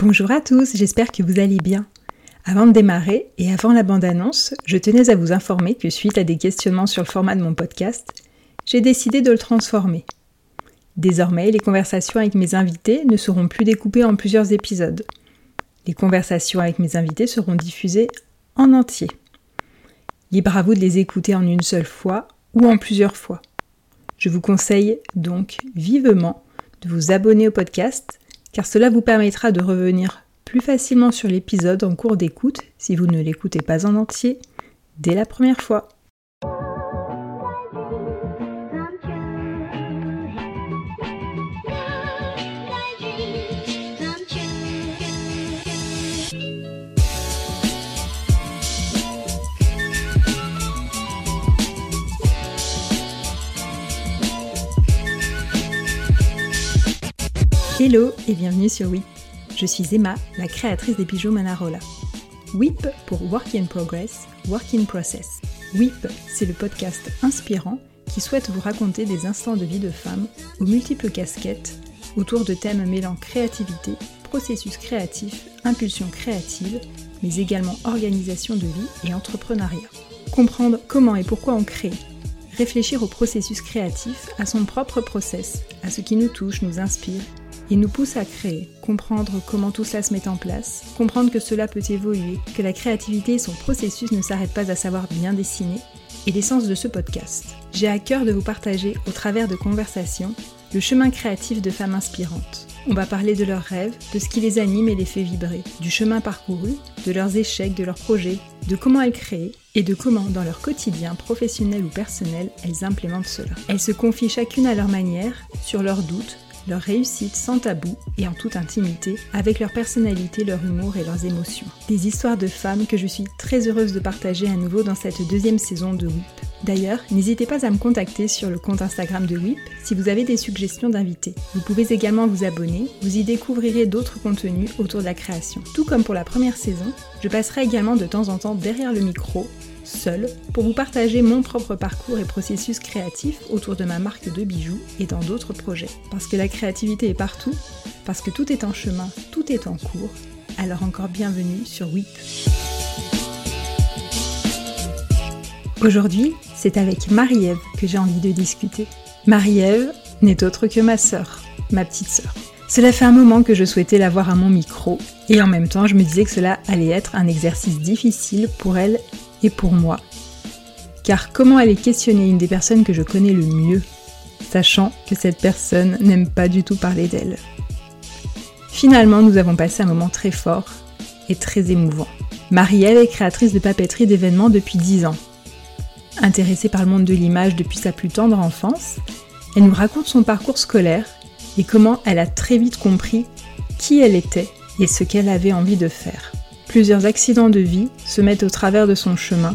Bonjour à tous, j'espère que vous allez bien. Avant de démarrer et avant la bande-annonce, je tenais à vous informer que suite à des questionnements sur le format de mon podcast, j'ai décidé de le transformer. Désormais, les conversations avec mes invités ne seront plus découpées en plusieurs épisodes. Les conversations avec mes invités seront diffusées en entier. Libre à vous de les écouter en une seule fois ou en plusieurs fois. Je vous conseille donc vivement de vous abonner au podcast car cela vous permettra de revenir plus facilement sur l'épisode en cours d'écoute si vous ne l'écoutez pas en entier dès la première fois. Hello et bienvenue sur WIP. Je suis Emma, la créatrice des bijoux Manarola. WIP pour Work in Progress, Work in Process. WIP, c'est le podcast inspirant qui souhaite vous raconter des instants de vie de femmes aux multiples casquettes autour de thèmes mêlant créativité, processus créatif, impulsion créative, mais également organisation de vie et entrepreneuriat. Comprendre comment et pourquoi on crée, réfléchir au processus créatif, à son propre process, à ce qui nous touche, nous inspire il nous pousse à créer, comprendre comment tout cela se met en place, comprendre que cela peut évoluer, que la créativité et son processus ne s'arrêtent pas à savoir bien dessiner, et l'essence de ce podcast. J'ai à cœur de vous partager, au travers de conversations, le chemin créatif de femmes inspirantes. On va parler de leurs rêves, de ce qui les anime et les fait vibrer, du chemin parcouru, de leurs échecs, de leurs projets, de comment elles créent et de comment, dans leur quotidien professionnel ou personnel, elles implémentent cela. Elles se confient chacune à leur manière sur leurs doutes, leur réussite sans tabou et en toute intimité, avec leur personnalité, leur humour et leurs émotions. Des histoires de femmes que je suis très heureuse de partager à nouveau dans cette deuxième saison de WIP. D'ailleurs, n'hésitez pas à me contacter sur le compte Instagram de WIP si vous avez des suggestions d'invités. Vous pouvez également vous abonner, vous y découvrirez d'autres contenus autour de la création. Tout comme pour la première saison, je passerai également de temps en temps derrière le micro seule, pour vous partager mon propre parcours et processus créatif autour de ma marque de bijoux et dans d'autres projets. Parce que la créativité est partout, parce que tout est en chemin, tout est en cours, alors encore bienvenue sur WIP. Aujourd'hui, c'est avec Marie-Ève que j'ai envie de discuter. Marie-Ève n'est autre que ma sœur, ma petite sœur. Cela fait un moment que je souhaitais l'avoir à mon micro, et en même temps je me disais que cela allait être un exercice difficile pour elle et pour moi. Car comment aller questionner une des personnes que je connais le mieux, sachant que cette personne n'aime pas du tout parler d'elle? Finalement, nous avons passé un moment très fort et très émouvant. Marielle est créatrice de papeterie d'événements depuis 10 ans. Intéressée par le monde de l'image depuis sa plus tendre enfance, elle nous raconte son parcours scolaire et comment elle a très vite compris qui elle était et ce qu'elle avait envie de faire. Plusieurs accidents de vie se mettent au travers de son chemin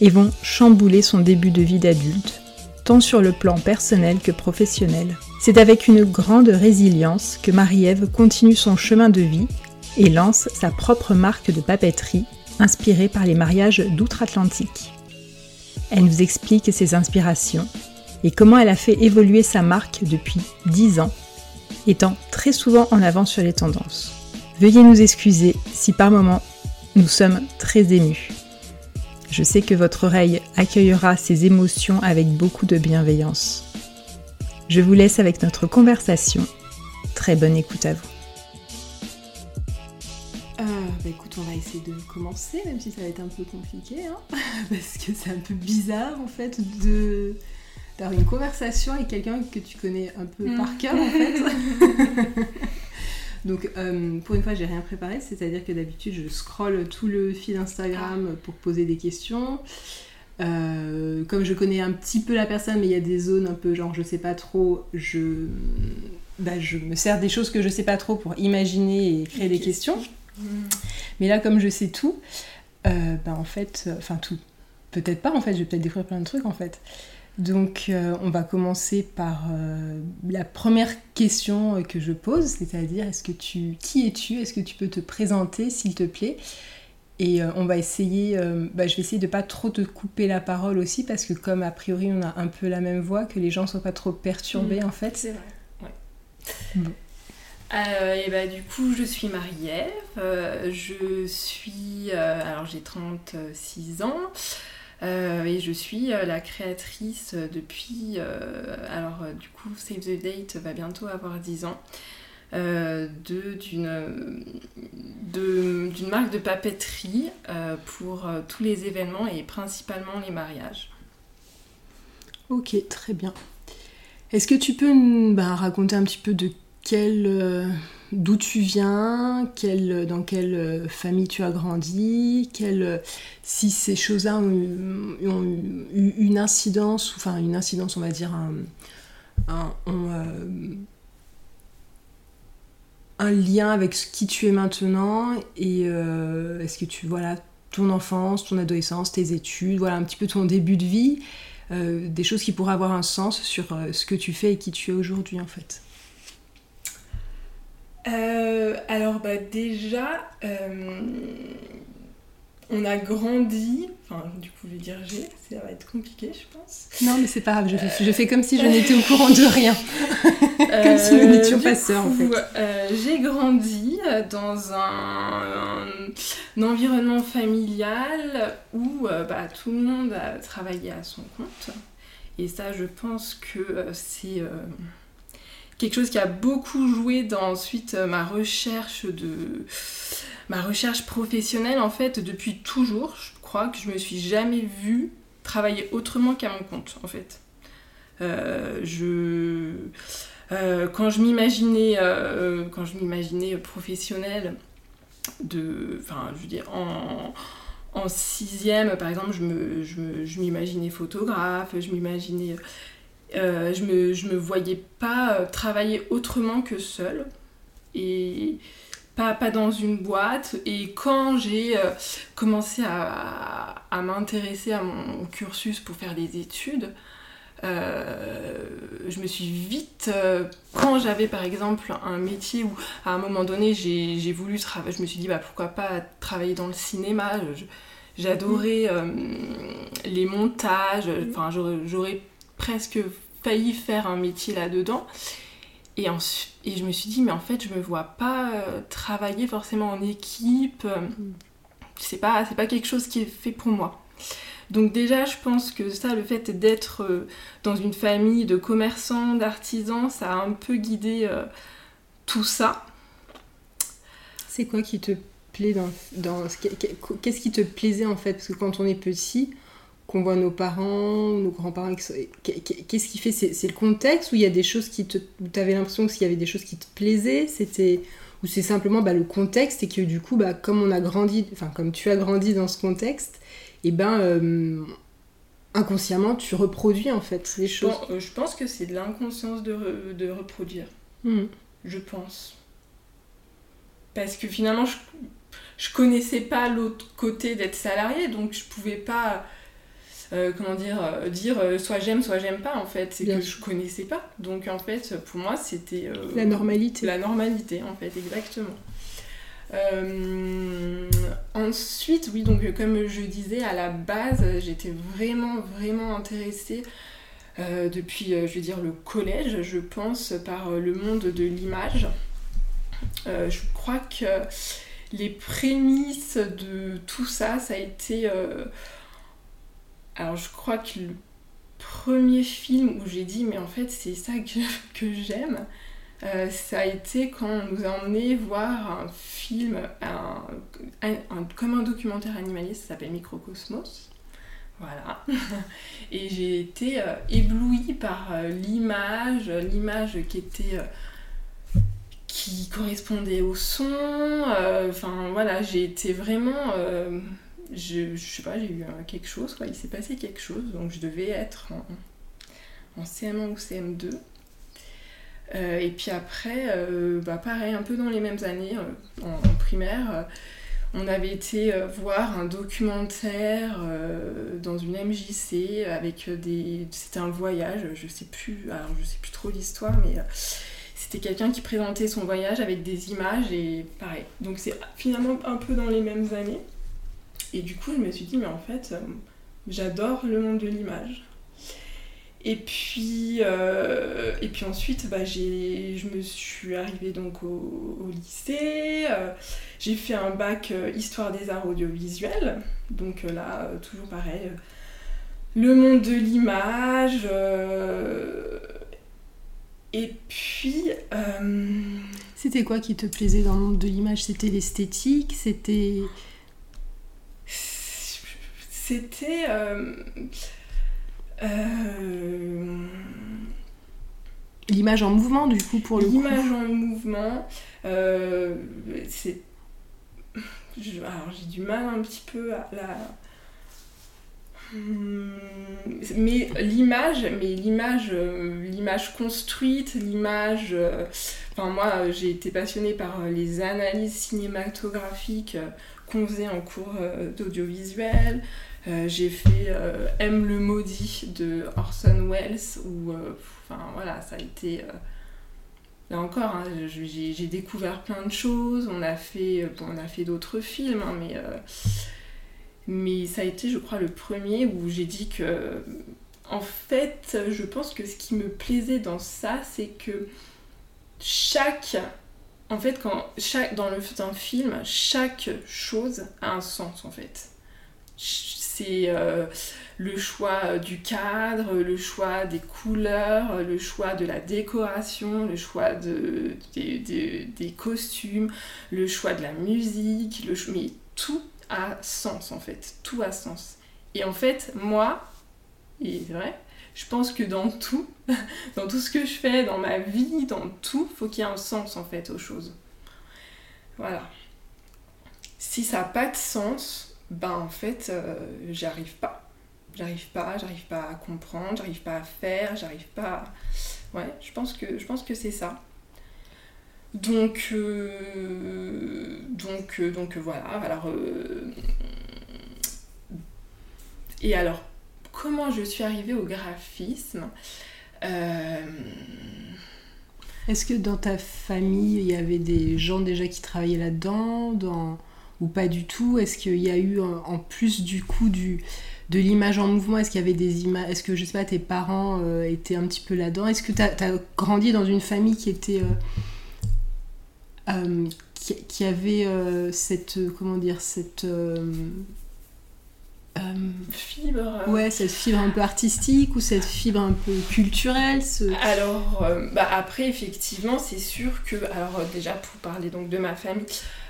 et vont chambouler son début de vie d'adulte, tant sur le plan personnel que professionnel. C'est avec une grande résilience que Marie-Ève continue son chemin de vie et lance sa propre marque de papeterie inspirée par les mariages d'outre-Atlantique. Elle nous explique ses inspirations et comment elle a fait évoluer sa marque depuis 10 ans, étant très souvent en avance sur les tendances. Veuillez nous excuser si par moments nous sommes très émus. Je sais que votre oreille accueillera ces émotions avec beaucoup de bienveillance. Je vous laisse avec notre conversation. Très bonne écoute à vous. Euh, bah écoute, on va essayer de commencer, même si ça va être un peu compliqué, hein parce que c'est un peu bizarre en fait de d'avoir une conversation avec quelqu'un que tu connais un peu par cœur en fait. Donc, euh, pour une fois, j'ai rien préparé, c'est-à-dire que d'habitude, je scrolle tout le fil Instagram pour poser des questions. Euh, comme je connais un petit peu la personne, mais il y a des zones un peu genre je sais pas trop, je, bah, je me sers des choses que je sais pas trop pour imaginer et créer des questions. Mais là, comme je sais tout, euh, bah, en fait, enfin tout, peut-être pas en fait, je vais peut-être découvrir plein de trucs en fait. Donc euh, on va commencer par euh, la première question que je pose, c'est-à-dire est-ce que tu qui es-tu? Est-ce que tu peux te présenter s'il te plaît? Et euh, on va essayer, bah, je vais essayer de pas trop te couper la parole aussi parce que comme a priori on a un peu la même voix, que les gens soient pas trop perturbés mmh. en fait. C'est vrai. Ouais. Bon. et bah, du coup, je suis Marie-Ève. je suis. alors, j'ai 36 ans. Et je suis la créatrice depuis. alors, du coup, Save the Date va bientôt avoir 10 ans. d'une marque de papeterie pour tous les événements et principalement les mariages. Ok, très bien. Est-ce que tu peux bah, raconter un petit peu de quel, euh, d'où tu viens, dans quelle euh, famille tu as grandi, quel, si ces choses-là ont, eu une incidence, enfin une incidence, on va dire, euh, un, lien avec ce qui tu es maintenant, et est-ce que tu, voilà, ton enfance, ton adolescence, tes études, voilà un petit peu ton début de vie, euh, des choses qui pourraient avoir un sens sur euh, ce que tu fais et qui tu es aujourd'hui en fait euh, Alors bah déjà, on a grandi, enfin du coup je vais dire j'ai, ça va être compliqué je pense. Non mais c'est pas grave, je fais, comme si je n'étais au courant de rien. comme si nous n'étions pas sœurs en fait. Euh, j'ai grandi dans un, environnement familial où euh, bah, tout le monde a travaillé à son compte. Et ça je pense que euh, c'est quelque chose qui a beaucoup joué dans ensuite ma recherche de ma recherche professionnelle, en fait, depuis toujours, je crois que je me suis jamais vue travailler autrement qu'à mon compte, en fait. Euh, je, euh, quand je m'imaginais, euh, quand je m'imaginais professionnelle, de, enfin, je veux dire, en, en sixième, par exemple, je, me, je, m'imaginais photographe, je m'imaginais, je me, je me voyais pas travailler autrement que seule. Et pas, dans une boîte. Et quand j'ai euh, commencé à, m'intéresser à mon cursus pour faire des études, euh, je me suis vite, euh, quand j'avais par exemple un métier où à un moment donné j'ai voulu travailler, je me suis dit bah, pourquoi pas travailler dans le cinéma, j'adorais les montages, enfin j'aurais presque failli faire un métier là-dedans. Et, et je me suis dit, mais en fait, je me vois pas euh, travailler forcément en équipe. C'est pas, c'est pas quelque chose qui est fait pour moi. Donc déjà, je pense que ça, le fait d'être euh, dans une famille de commerçants, d'artisans, ça a un peu guidé euh, tout ça. C'est quoi qui te plaît dans, dans qu'est-ce qui te plaisait en fait? Parce que quand on est petit, qu'on voit nos parents, nos grands-parents. Qu'est-ce qui fait C'est le contexte où il y a des choses qui te. Tu avais l'impression qu'il y avait des choses qui te plaisaient C'était. Ou c'est simplement bah, le contexte et que du coup, bah, comme on a grandi, enfin, comme tu as grandi dans ce contexte, et eh ben. Euh, inconsciemment, tu reproduis en fait les choses. Euh, je pense que c'est de l'inconscience de, de, reproduire. Hmm. Je pense. Parce que finalement, je, je connaissais pas l'autre côté d'être salarié, donc je pouvais pas euh, comment dire, euh, dire euh, soit j'aime, soit j'aime pas en fait. C'est que je connaissais pas. Donc en fait, pour moi, c'était. la normalité. La normalité en fait, exactement. ensuite, oui, donc comme je disais, à la base, j'étais vraiment, vraiment intéressée depuis, je veux dire, le collège, je pense, par le monde de l'image. je crois que les prémices de tout ça, ça a été alors je crois que le premier film où j'ai dit mais en fait c'est ça que, j'aime, euh, ça a été quand on nous a emmené voir un film, comme un documentaire animaliste, ça s'appelle Microcosmos. Voilà. Et j'ai été euh, éblouie par euh, l'image, l'image qui était. qui correspondait au son. Enfin voilà, j'ai été vraiment je, sais pas, j'ai eu quelque chose, quoi. il s'est passé quelque chose, donc je devais être en, CM1 ou CM2. Euh, et puis après, euh, bah pareil, un peu dans les mêmes années, euh, en, primaire, on avait été voir un documentaire dans une MJC avec des. C'était un voyage, je sais plus, alors je sais plus trop l'histoire, mais c'était quelqu'un qui présentait son voyage avec des images et pareil. Donc c'est finalement un peu dans les mêmes années. Et du coup, je me suis dit, mais en fait, euh, j'adore le monde de l'image. Et puis, euh, et puis ensuite, bah, je me suis arrivée donc au, lycée. Euh, j'ai fait un bac histoire des arts audiovisuels. Donc là, toujours pareil. le monde de l'image. et puis. C'était quoi qui te plaisait dans le monde de l'image? C'était l'esthétique? C'était. C'était. Euh, l'image en mouvement, du coup, pour le L'image en mouvement, euh, c'est. Alors, j'ai du mal un petit peu à la. Hmm, mais l'image, mais l'image, euh, l'image construite, l'image. Enfin, moi, j'ai été passionnée par les analyses cinématographiques qu'on faisait en cours d'audiovisuel. Euh, j'ai fait euh, M le maudit de Orson Welles où euh, enfin voilà ça a été là encore hein, j'ai découvert plein de choses on a fait fait d'autres films hein, mais mais ça a été je crois le premier où j'ai dit que en fait je pense que ce qui me plaisait dans ça c'est que chaque en fait quand chaque dans le dans film chaque chose a un sens en fait c'est euh, le choix du cadre, le choix des couleurs, le choix de la décoration, le choix de, des costumes, le choix de la musique, le, mais tout a sens en fait, tout a sens. Et en fait, moi, et c'est vrai, je pense que dans tout, dans tout ce que je fais, dans ma vie, dans tout, faut qu'il y ait un sens en fait aux choses. Voilà. Si ça n'a pas de sens, ben en fait, euh, j'arrive pas. J'arrive pas, j'arrive pas à comprendre, j'arrive pas à faire, j'arrive pas à... Ouais, je pense que, je pense que c'est ça. Donc, euh, donc, euh, donc voilà, alors... Et alors, comment je suis arrivée au graphisme Est-ce que dans ta famille, il y avait des gens déjà qui travaillaient là-dedans dans ou pas du tout? Est-ce qu'il y a eu en plus du coup du, de l'image en mouvement Est-ce qu'il y avait des images Est-ce que je sais pas, tes parents euh, étaient un petit peu là-dedans? Est-ce que tu as, grandi dans une famille qui était euh, euh, qui, avait cette comment dire cette fibre ouais cette fibre un peu artistique ou cette fibre un peu culturelle alors bah après effectivement c'est sûr que alors déjà pour parler donc de ma famille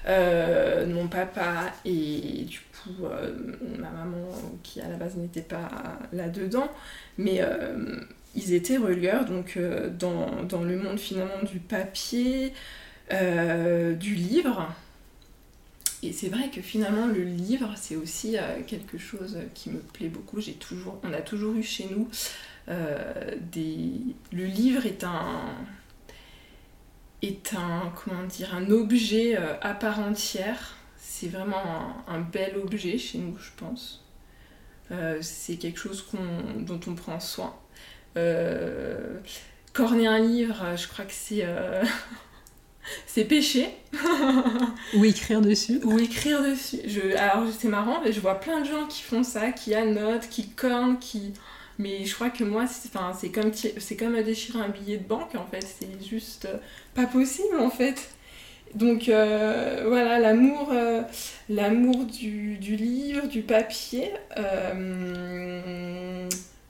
euh, mon papa et du coup euh, ma maman qui à la base n'était pas là-dedans, mais euh, ils étaient relieurs donc dans, dans, le monde finalement du papier, du livre. Et c'est vrai que finalement le livre c'est aussi quelque chose qui me plaît beaucoup. J'ai toujours, on a toujours eu chez nous des. Le livre est un est un, comment dire, un objet euh, à part entière. C'est vraiment un, bel objet chez nous, je pense. Euh, c'est quelque chose dont on prend soin. Euh, corner un livre, je crois que c'est c'est péché. Ou écrire dessus. Ou écrire dessus. Je, alors c'est marrant, mais je vois plein de gens qui font ça, qui annotent, qui cornent, qui mais je crois que moi, c'est comme, c'est comme déchirer un billet de banque, en fait. C'est juste euh, pas possible, en fait. Donc euh, voilà, l'amour euh, l'amour du, livre, du papier,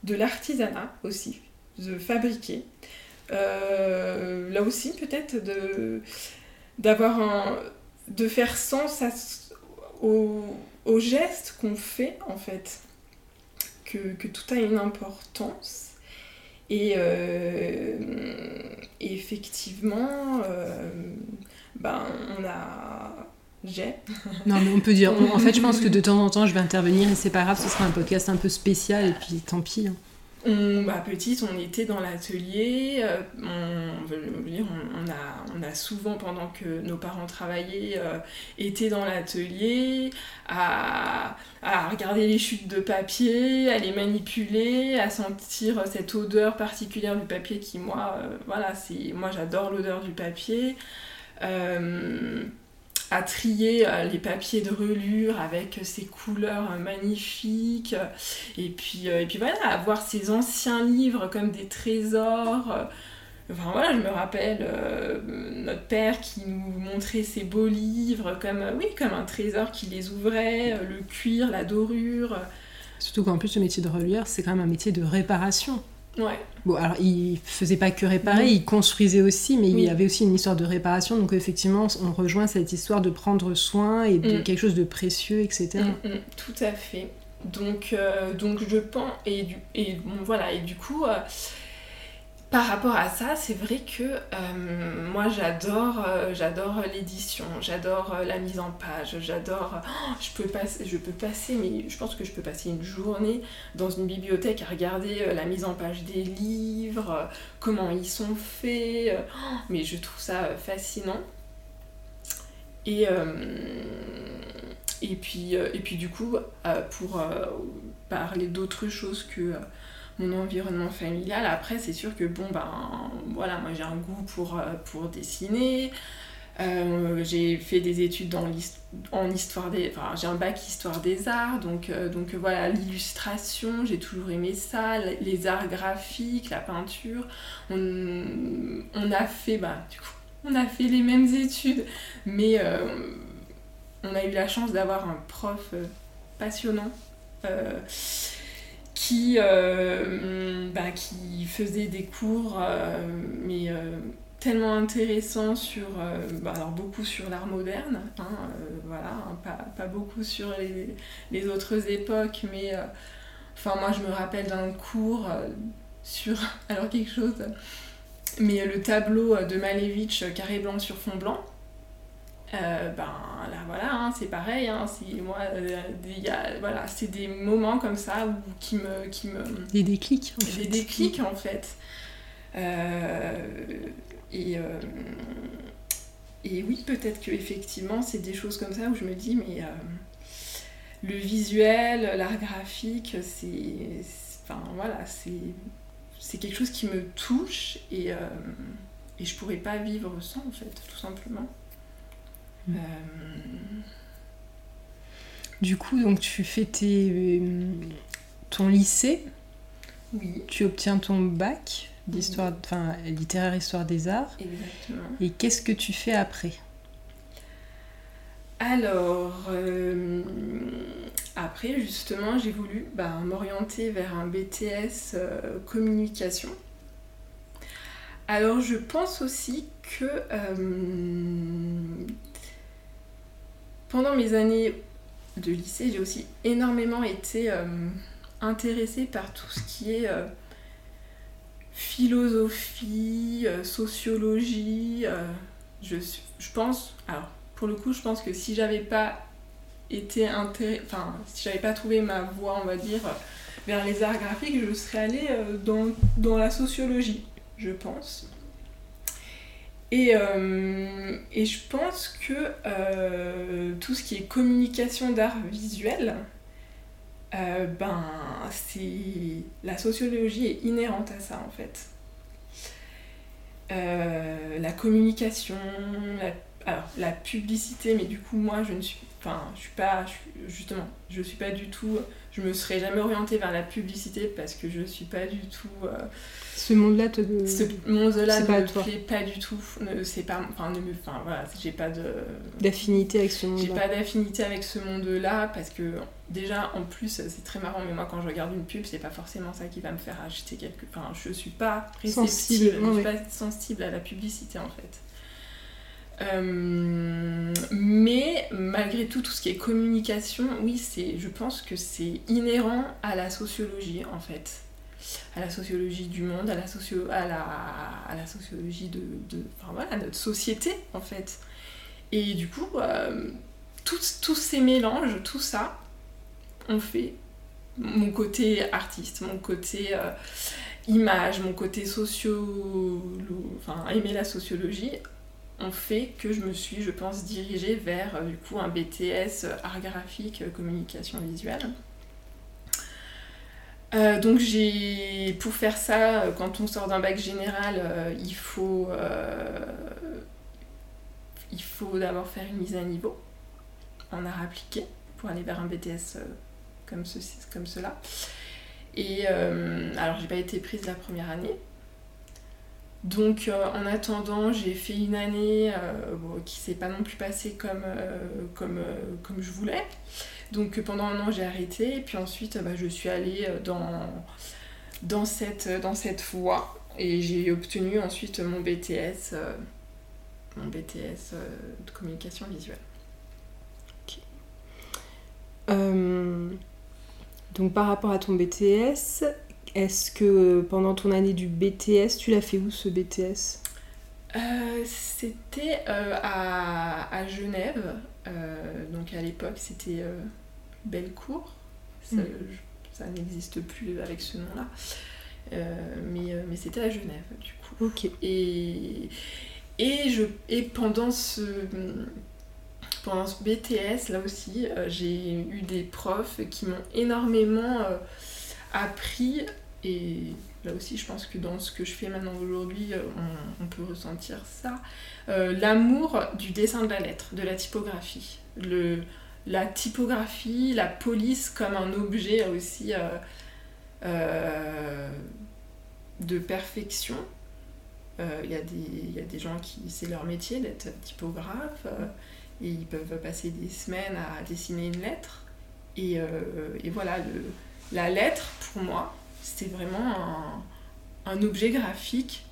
de l'artisanat aussi, de fabriquer. là aussi, peut-être de d'avoir un de faire sens au, au qu'on fait en fait que, tout a une importance. Et, euh, effectivement, euh, ben, on a. J'ai. Non, mais on peut dire. en fait, je pense que de temps en temps, je vais intervenir et c'est pas grave, ce sera un podcast un peu spécial et puis tant pis. Hein. On, petite, on était dans l'atelier. Euh, on, on, a, on a souvent, pendant que nos parents travaillaient, euh, été dans l'atelier à, à, regarder les chutes de papier, à les manipuler, à sentir cette odeur particulière du papier qui, moi, euh, voilà, c'est, moi j'adore l'odeur du papier. À trier les papiers de relure avec ces couleurs magnifiques. Et puis, et puis voilà, à voir ces anciens livres comme des trésors. Enfin voilà, je me rappelle euh, notre père qui nous montrait ses beaux livres comme, oui, comme un trésor qui les ouvrait, euh, le cuir, la dorure. Surtout qu'en plus, le métier de relieur, c'est quand même un métier de réparation. Ouais. Bon, alors il faisait pas que réparer, il construisait aussi, mais il y avait aussi une histoire de réparation. Donc effectivement, on rejoint cette histoire de prendre soin et de mm. quelque chose de précieux, etc. Mm, mm, tout à fait. Donc, euh, donc je pense et du, et bon, voilà et du coup par rapport à ça, c'est vrai que euh, moi j'adore euh, j'adore l'édition, j'adore euh, la mise en page, j'adore oh, je peux passer je peux passer mais je pense que je peux passer une journée dans une bibliothèque à regarder la mise en page des livres, comment ils sont faits, oh, mais je trouve ça fascinant. Et et puis et puis du coup pour parler d'autres choses que mon environnement familial. Après, c'est sûr que bon, ben voilà, moi j'ai un goût pour, euh, dessiner. Euh, j'ai fait des études dans en histoire des. Enfin, j'ai un bac histoire des arts, donc, euh, donc voilà, l'illustration, j'ai toujours aimé ça, les arts graphiques, la peinture. On, on a fait, bah, du coup, on a fait les mêmes études, mais on a eu la chance d'avoir un prof passionnant qui, euh, bah, qui faisait des cours, euh, mais euh, tellement intéressants sur, bah, alors beaucoup sur l'art moderne, hein, voilà, hein, pas, pas, beaucoup sur les, les, autres époques, mais enfin moi je me rappelle d'un cours sur, alors quelque chose, mais le tableau de Malevich carré blanc sur fond blanc. Euh, ben là voilà, hein, c'est pareil, hein, moi, euh, voilà, c'est des moments comme ça où, qui me... Qui me des déclics en fait. Des déclics en fait. Euh, et, et oui, peut-être que effectivement c'est des choses comme ça où je me dis, mais le visuel, l'art graphique, c'est... Enfin voilà, c'est quelque chose qui me touche et, et je pourrais pas vivre sans en fait, tout simplement. Euh, du coup, donc tu fais tes, ton lycée. Oui. Tu obtiens ton bac d'histoire, enfin littéraire histoire des arts. Exactement. Et qu'est-ce que tu fais après? Alors, euh, après justement, j'ai voulu bah, m'orienter vers un BTS euh, communication. Alors, je pense aussi que pendant mes années de lycée, j'ai aussi énormément été euh, intéressée par tout ce qui est euh, philosophie, euh, sociologie. je, je pense, alors pour le coup, je pense que si j'avais pas été enfin si j'avais pas trouvé ma voie, on va dire, vers les arts graphiques, je serais allée dans, dans la sociologie, je pense. Et, euh, et, je pense que euh, tout ce qui est communication d'art visuel, euh, ben, c'est la sociologie est inhérente à ça en fait. la communication, la, alors la publicité, mais du coup moi je ne suis, enfin je suis pas, justement, je suis pas du tout, je me serais jamais orientée vers la publicité parce que je suis pas du tout ce monde-là te. Ce monde-là ne me plaît pas du tout. C'est pas. Enfin, ne me... enfin voilà, j'ai pas de. D'affinité avec ce monde-là. J'ai pas d'affinité avec ce monde-là parce que déjà, en plus, c'est très marrant, mais moi quand je regarde une pub, c'est pas forcément ça qui va me faire acheter quelque. Enfin, je suis pas réceptive, je suis pas sensible à la publicité en fait. Euh, mais malgré tout, tout ce qui est communication, oui, c'est, je pense que c'est inhérent à la sociologie en fait à la sociologie du monde, à la, à la, à la sociologie de, enfin, voilà, notre société en fait. Et du coup, euh, tous, tous ces mélanges, tout ça, on fait mon côté artiste, mon côté euh, image, mon côté socio... enfin aimer la sociologie, fait que je me suis, je pense, dirigée vers euh, du coup un BTS art graphique, communication visuelle. Euh, donc j'ai pour faire ça, euh, quand on sort d'un bac général, euh, il faut il faut d'abord faire une mise à niveau en art appliqué pour aller vers un BTS euh, comme, ceci, comme cela. Et euh, alors, j'ai pas été prise la première année. Donc, euh, en attendant, j'ai fait une année bon, qui s'est pas non plus passée comme, comme, comme je voulais. Donc, pendant un an, j'ai arrêté. Et puis ensuite, bah, je suis allée dans, dans, cette, dans cette voie. Et j'ai obtenu ensuite mon BTS, mon BTS de communication visuelle. Euh, donc par rapport à ton BTS, est-ce que pendant ton année du BTS, tu l'as fait où ce BTS euh, C'était euh, à, Genève. donc à l'époque, c'était Bellecour. Ça, hmm. ça n'existe plus avec ce nom-là. mais, mais c'était à Genève, du coup. Ok. Et, et, je, et pendant ce pendant ce BTS, là aussi, euh, j'ai eu des profs qui m'ont énormément euh, appris et là aussi je pense que dans ce que je fais maintenant aujourd'hui, euh, on, peut ressentir ça. L'amour du dessin de la lettre, de la typographie. Le, la typographie, la police comme un objet aussi de perfection. Il y, y, a des gens qui, c'est leur métier d'être typographe et ils peuvent passer des semaines à dessiner une lettre. Et, euh, et voilà, le, la lettre, pour moi, c'était vraiment un, un, objet graphique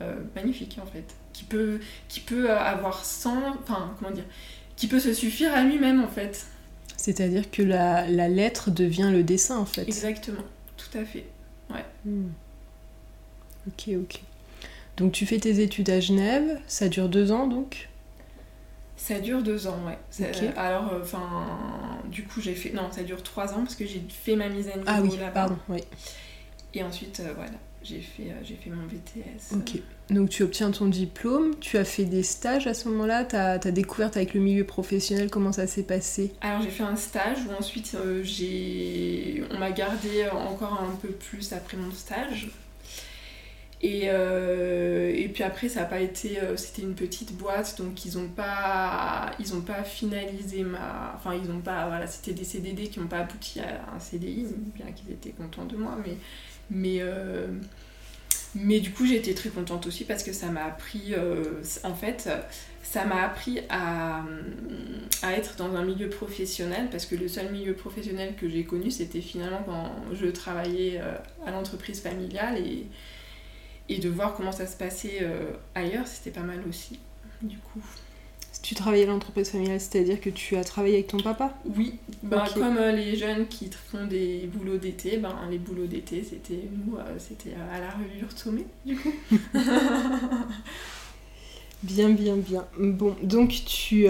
euh, magnifique, en fait, qui peut, qui peut avoir sans... Enfin, comment dire Qui peut se suffire à lui-même, en fait. C'est-à-dire que la, la, lettre devient le dessin, en fait. Exactement, tout à fait. Ouais. Hmm. Ok, ok. Donc tu fais tes études à Genève, ça dure deux ans donc? Ça dure deux ans, ouais. Alors, euh, enfin, du coup, j'ai fait. Non, ça dure trois ans parce que j'ai fait ma mise à niveau ah, oui, Pardon, oui. Et ensuite, euh, voilà, j'ai fait, euh, j'ai fait mon BTS. Ok. Donc, tu obtiens ton diplôme, tu as fait des stages à ce moment-là, tu as, as, découvert avec le milieu professionnel comment ça s'est passé? Alors, j'ai fait un stage où ensuite, j'ai on m'a gardé encore un peu plus après mon stage. Et, euh, et puis après, ça n'a pas été. Euh, c'était une petite boîte, donc ils n'ont pas, pas finalisé ma. Enfin, ils n'ont pas. Voilà, c'était des CDD qui n'ont pas abouti à un CDI, bien qu'ils étaient contents de moi. Mais, mais, euh, mais du coup, été très contente aussi parce que ça m'a appris. en fait, ça m'a appris à, à être dans un milieu professionnel parce que le seul milieu professionnel que j'ai connu, c'était finalement quand je travaillais à l'entreprise familiale et et de voir comment ça se passait euh, ailleurs, c'était pas mal aussi, du coup. Tu travaillais à l'entreprise familiale, c'est-à-dire que tu as travaillé avec ton papa? Oui, bah, comme euh, les jeunes qui font des boulots d'été, ben, les boulots d'été, c'était nous, euh, c'était à la revue Tomé, du coup. bien, bien, bien. Bon, donc tu,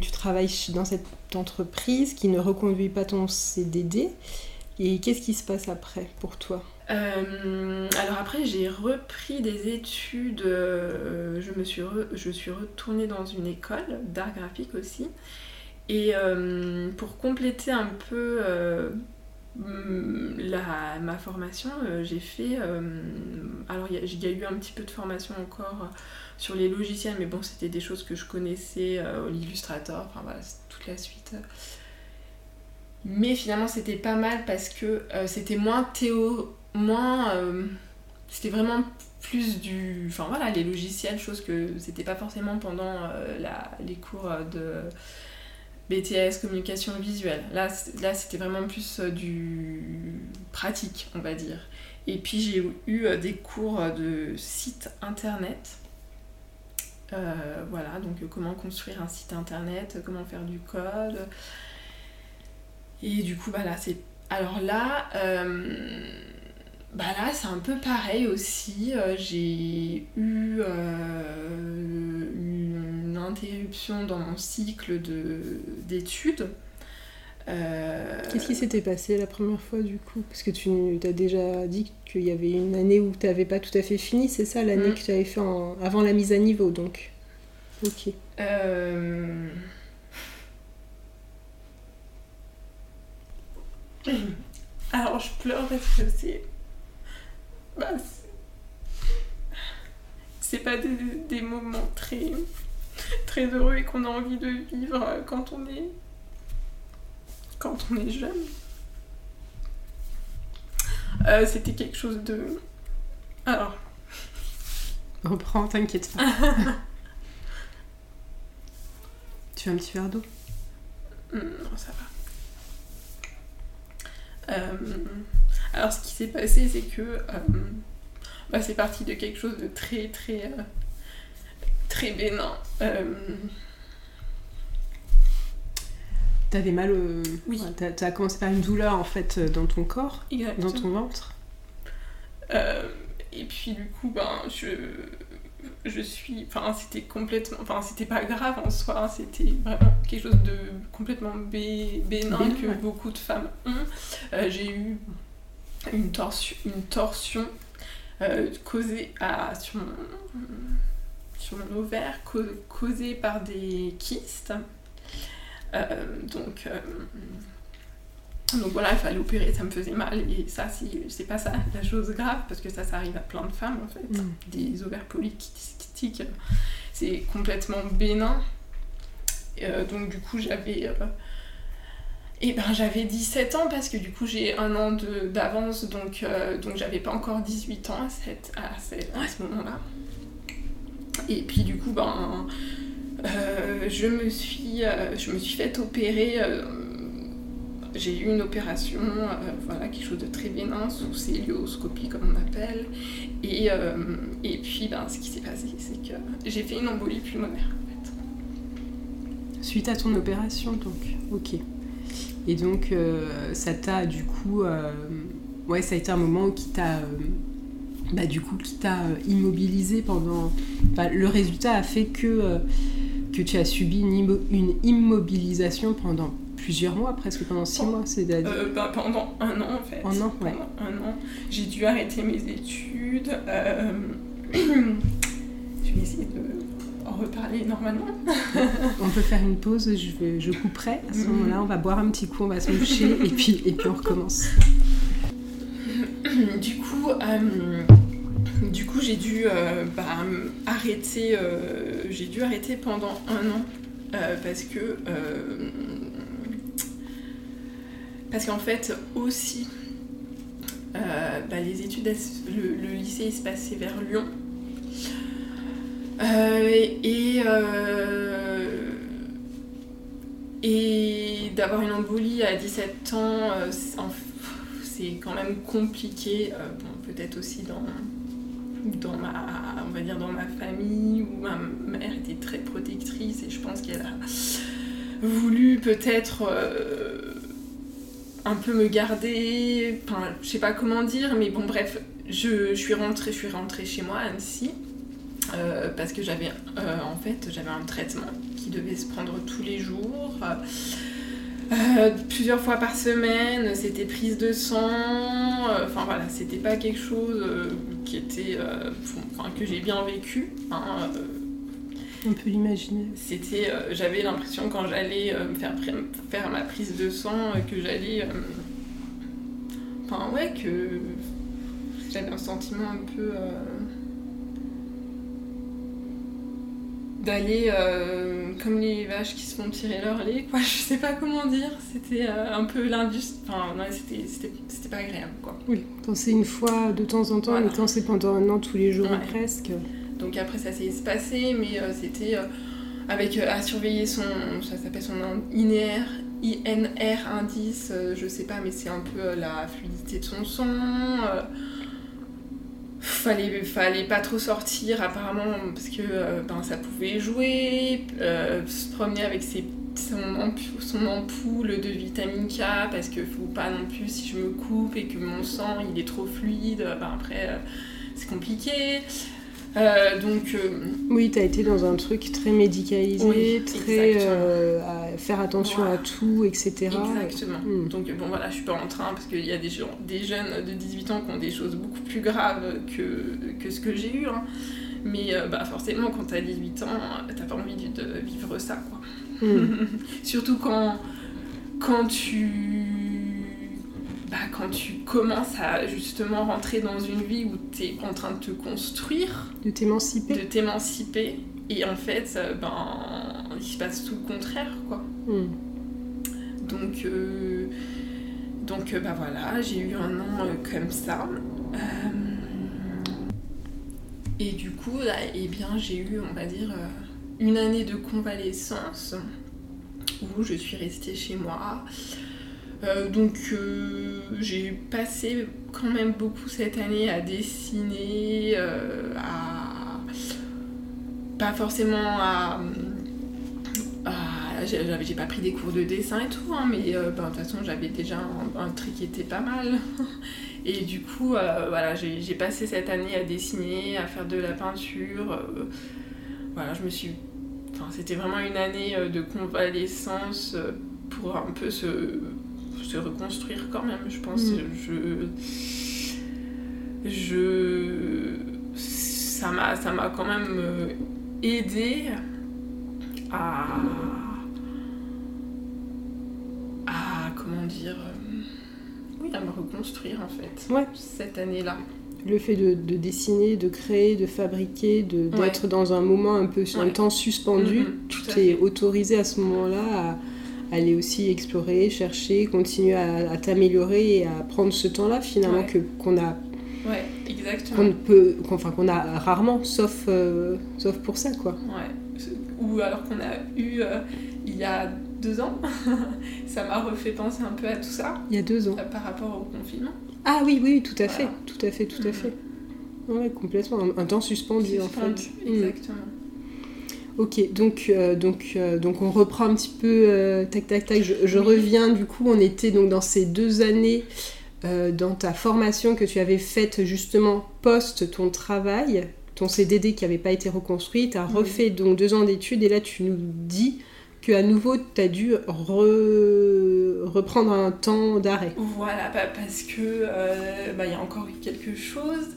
tu travailles dans cette entreprise qui ne reconduit pas ton CDD. Et qu'est-ce qui se passe après pour toi? Euh, alors après, j'ai repris des études, euh, je, me suis je suis retournée dans une école d'art graphique aussi. Et euh, pour compléter un peu la, ma formation, j'ai fait... alors il y, a eu un petit peu de formation encore sur les logiciels, mais bon, c'était des choses que je connaissais, l'Illustrator, enfin voilà, toute la suite. Mais finalement, c'était pas mal parce que c'était moins théo moins. Euh, c'était vraiment plus du. Enfin voilà, les logiciels, chose que c'était pas forcément pendant euh, la, les cours de BTS, communication visuelle. Là, là c'était vraiment plus euh, du pratique, on va dire. Et puis j'ai eu des cours de site internet. voilà, donc comment construire un site internet, comment faire du code. Et du coup, bah là, c'est. Alors là, bah là, c'est un peu pareil aussi. Euh, j'ai eu euh, une interruption dans mon cycle d'études. Euh, Qu'est-ce qui s'était passé la première fois du coup? Parce que tu as déjà dit qu'il y avait une année où tu n'avais pas tout à fait fini, c'est ça l'année mm. que tu avais fait avant la mise à niveau donc? Ok. Alors je pleure parce que c'est bah, c'est pas des, moments très très heureux et qu'on a envie de vivre quand on est quand on est jeune. Euh, c'était quelque chose de. Alors. Reprends, t'inquiète pas. tu veux un petit verre d'eau? Hmm, Non, ça va. Euh, alors, ce qui s'est passé, c'est que euh, bah, c'est parti de quelque chose de très, très, euh, très bénin. Euh, T'avais mal au... Oui. Ouais, t'as- commencé par une douleur en fait euh, dans ton corps, exactement. dans ton ventre. Et puis du coup, ben, je, je suis, enfin, c'était complètement, enfin, c'était pas grave en soi, hein, c'était vraiment quelque chose de complètement bé- bénin Bénin, que ouais. beaucoup de femmes ont. Euh, J'ai eu une torsion, une torsion euh, causée à, sur, mon, sur mon ovaire, cau- causée par des kystes. Euh, donc, euh, donc voilà, il fallait opérer, ça me faisait mal. Et ça, c'est pas ça la chose grave, parce que ça, ça arrive à plein de femmes en fait. Mm. Des ovaires polykystiques, c'est complètement bénin. Donc du coup, j'avais. Euh, eh ben, j'avais 17 ans parce que du coup j'ai un an d'avance donc, euh, donc j'avais pas encore 18 ans à, ce moment-là. Et puis du coup ben euh, je me suis euh, je me suis fait opérer euh, j'ai eu une opération voilà quelque chose de très bénin sous célioscopie comme on appelle et, et puis ben ce qui s'est passé c'est que j'ai fait une embolie pulmonaire en fait. Suite à ton opération, donc. Ok. Et donc, euh, ça t'a du coup. euh, Ouais, ça a été un moment qui t'a. euh, Bah, du coup, qui t'a euh, immobilisé pendant. Enfin, le résultat a fait que, euh, que tu as subi une, immo- une immobilisation pendant plusieurs mois, presque pendant six mois. C'est-à-dire. Euh, ben, pendant un an en fait. Un an, ouais. Pendant un an. J'ai dû arrêter mes études. euh, je vais essayer de reparler normalement. On peut faire une pause, je, vais, je couperai. À ce moment-là, on va boire un petit coup, on va se moucher et puis, et puis on recommence. du coup, euh, du coup, j'ai dû euh, bah, arrêter. euh, j'ai dû arrêter pendant un an parce que parce qu'en fait aussi bah, les études, le, le lycée il se passait vers Lyon et euh, et d'avoir une embolie à 17 ans, euh, c'est- quand même compliqué, euh, bon, peut-être aussi dans, dans ma, on va dire dans ma famille, où ma mère était très protectrice et je pense qu'elle a voulu peut-être euh, un peu me garder, enfin je sais pas comment dire, mais bon bref, je, je suis rentrée, je suis rentrée chez moi à Annecy. Euh, parce que j'avais euh, en fait j'avais un traitement qui devait se prendre tous les jours euh, plusieurs fois par semaine, c'était prise de sang, enfin voilà, c'était pas quelque chose qui était, enfin, que j'ai bien vécu. hein, On peut l'imaginer. c'était, j'avais l'impression quand j'allais me faire, faire ma prise de sang que j'allais, enfin ouais, que j'avais un sentiment un peu euh, d'aller euh, comme les vaches qui se font tirer leur lait, quoi. Je sais pas comment dire. C'était euh, un peu l'industrie. Enfin, non, c'était, pas agréable, quoi. Oui, quand c'est une fois de temps en temps, Voilà. mais quand c'est pendant un an tous les jours Ouais. ou presque. Donc après, ça s'est passé, mais euh, c'était avec à surveiller son. Ça s'appelle son INR, INR indice, je sais pas, mais c'est un peu la fluidité de son sang. Fallait, pas trop sortir apparemment parce que euh, ben, ça pouvait jouer, euh, se promener avec ses, son, ampoule, son ampoule de vitamine K parce que faut pas non plus si je me coupe et que mon sang il est trop fluide, ben, après euh, c'est compliqué. Euh, donc euh, Oui, t'as été dans un truc très médicalisé, Oui, très euh, à faire attention Voilà. à tout, etc. Exactement. Mm. Donc bon voilà, je suis pas en train parce qu'il y a des, gens, des jeunes de 18 ans qui ont des choses beaucoup plus graves que, que ce que j'ai eu. hein. Mais bah, forcément, quand t'as 18 ans, t'as pas envie de, de vivre ça. Quoi. Mm. Surtout quand, quand tu... Bah, quand tu commences à justement rentrer dans une vie où tu es en train de te construire, De t'émanciper. de t'émanciper, Et en fait, euh, ben, il se passe tout le contraire, quoi. Hmm. Donc, euh, donc euh, bah voilà, j'ai eu un an euh, comme ça. Euh, et du coup, là, eh bien, j'ai eu, on va dire, une année de convalescence où je suis restée chez moi. Euh, donc, euh, j'ai passé quand même beaucoup cette année à dessiner, euh, à. pas forcément à. j'ai pas pris des cours de dessin et tout, hein, mais ben, de toute façon, j'avais déjà un, un trait qui était pas mal. Et du coup, voilà, j'ai passé cette année à dessiner, à faire de la peinture. voilà, je me suis. Enfin, c'était vraiment une année de convalescence pour un peu se, se reconstruire quand même, je pense. Mm. Je. Je. Ça m'a ça m'a quand même euh, aidé à. à. comment dire. euh, oui, à me reconstruire en fait. Ouais. Cette année-là. Le fait de, de dessiner, de créer, de fabriquer, de- Ouais. d'être dans un moment un peu, un Ouais. temps suspendu, Mhm, tu tout fait. autorisé à ce moment-là à aller aussi explorer, chercher, continuer à, à t'améliorer et à prendre ce temps-là finalement Ouais. qu'on a, Ouais, qu'on exactement. ne peut, qu'on- enfin qu'on a rarement, sauf, euh, sauf pour ça quoi. Ouais. Ou alors qu'on a eu euh, il y a deux ans. ça m'a refait penser un peu à tout ça Il y a deux ans. euh, par rapport au confinement. Ah oui, oui, tout à fait, tout à fait, tout à Mhm. fait. Ouais, complètement. Un, un temps suspendu, en fait. Mhm. Exactement. Ok, donc, euh, donc, euh, donc on reprend un petit peu, euh, tac tac tac, je, reviens, du coup on était donc dans ces deux années dans ta formation que tu avais faite justement post ton travail, ton CDD qui n'avait pas été reconstruit, tu as Mhm. refait donc deux ans d'études et là tu nous dis que à nouveau tu as dû re- reprendre un temps d'arrêt. Voilà, bah, parce que bah, il y a encore eu quelque chose.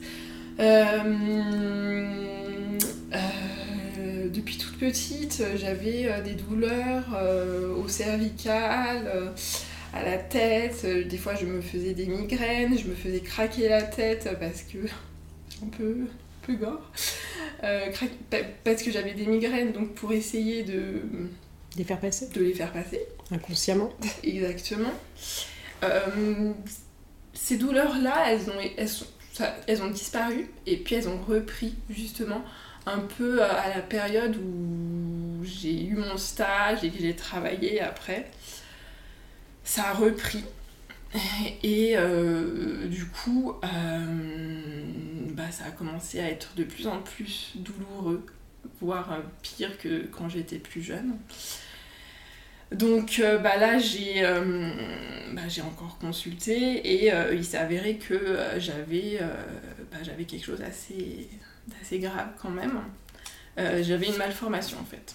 Euh, depuis toute petite, j'avais euh, des douleurs euh, au cervical, euh, à la tête. Euh, Des fois, je me faisais des migraines, je me faisais craquer la tête parce que un peu, un peu gore. Euh, parce que j'avais des migraines, donc pour essayer de, Les faire passer de les faire passer. inconsciemment. Exactement. Euh, ces douleurs-là, elles ont, elles, sont- ça- elles ont disparu et puis elles ont repris justement un peu à la période où j'ai eu mon stage et que j'ai travaillé après. Ça a repris. Et euh, du coup, euh, bah, ça a commencé à être de plus en plus douloureux, voire euh, pire que quand j'étais plus jeune. Donc bah là j'ai bah, encore consulté et il s'est avéré que j'avais bah, j'avais quelque chose d'assez d'assez grave quand même. Euh, j'avais une malformation en fait.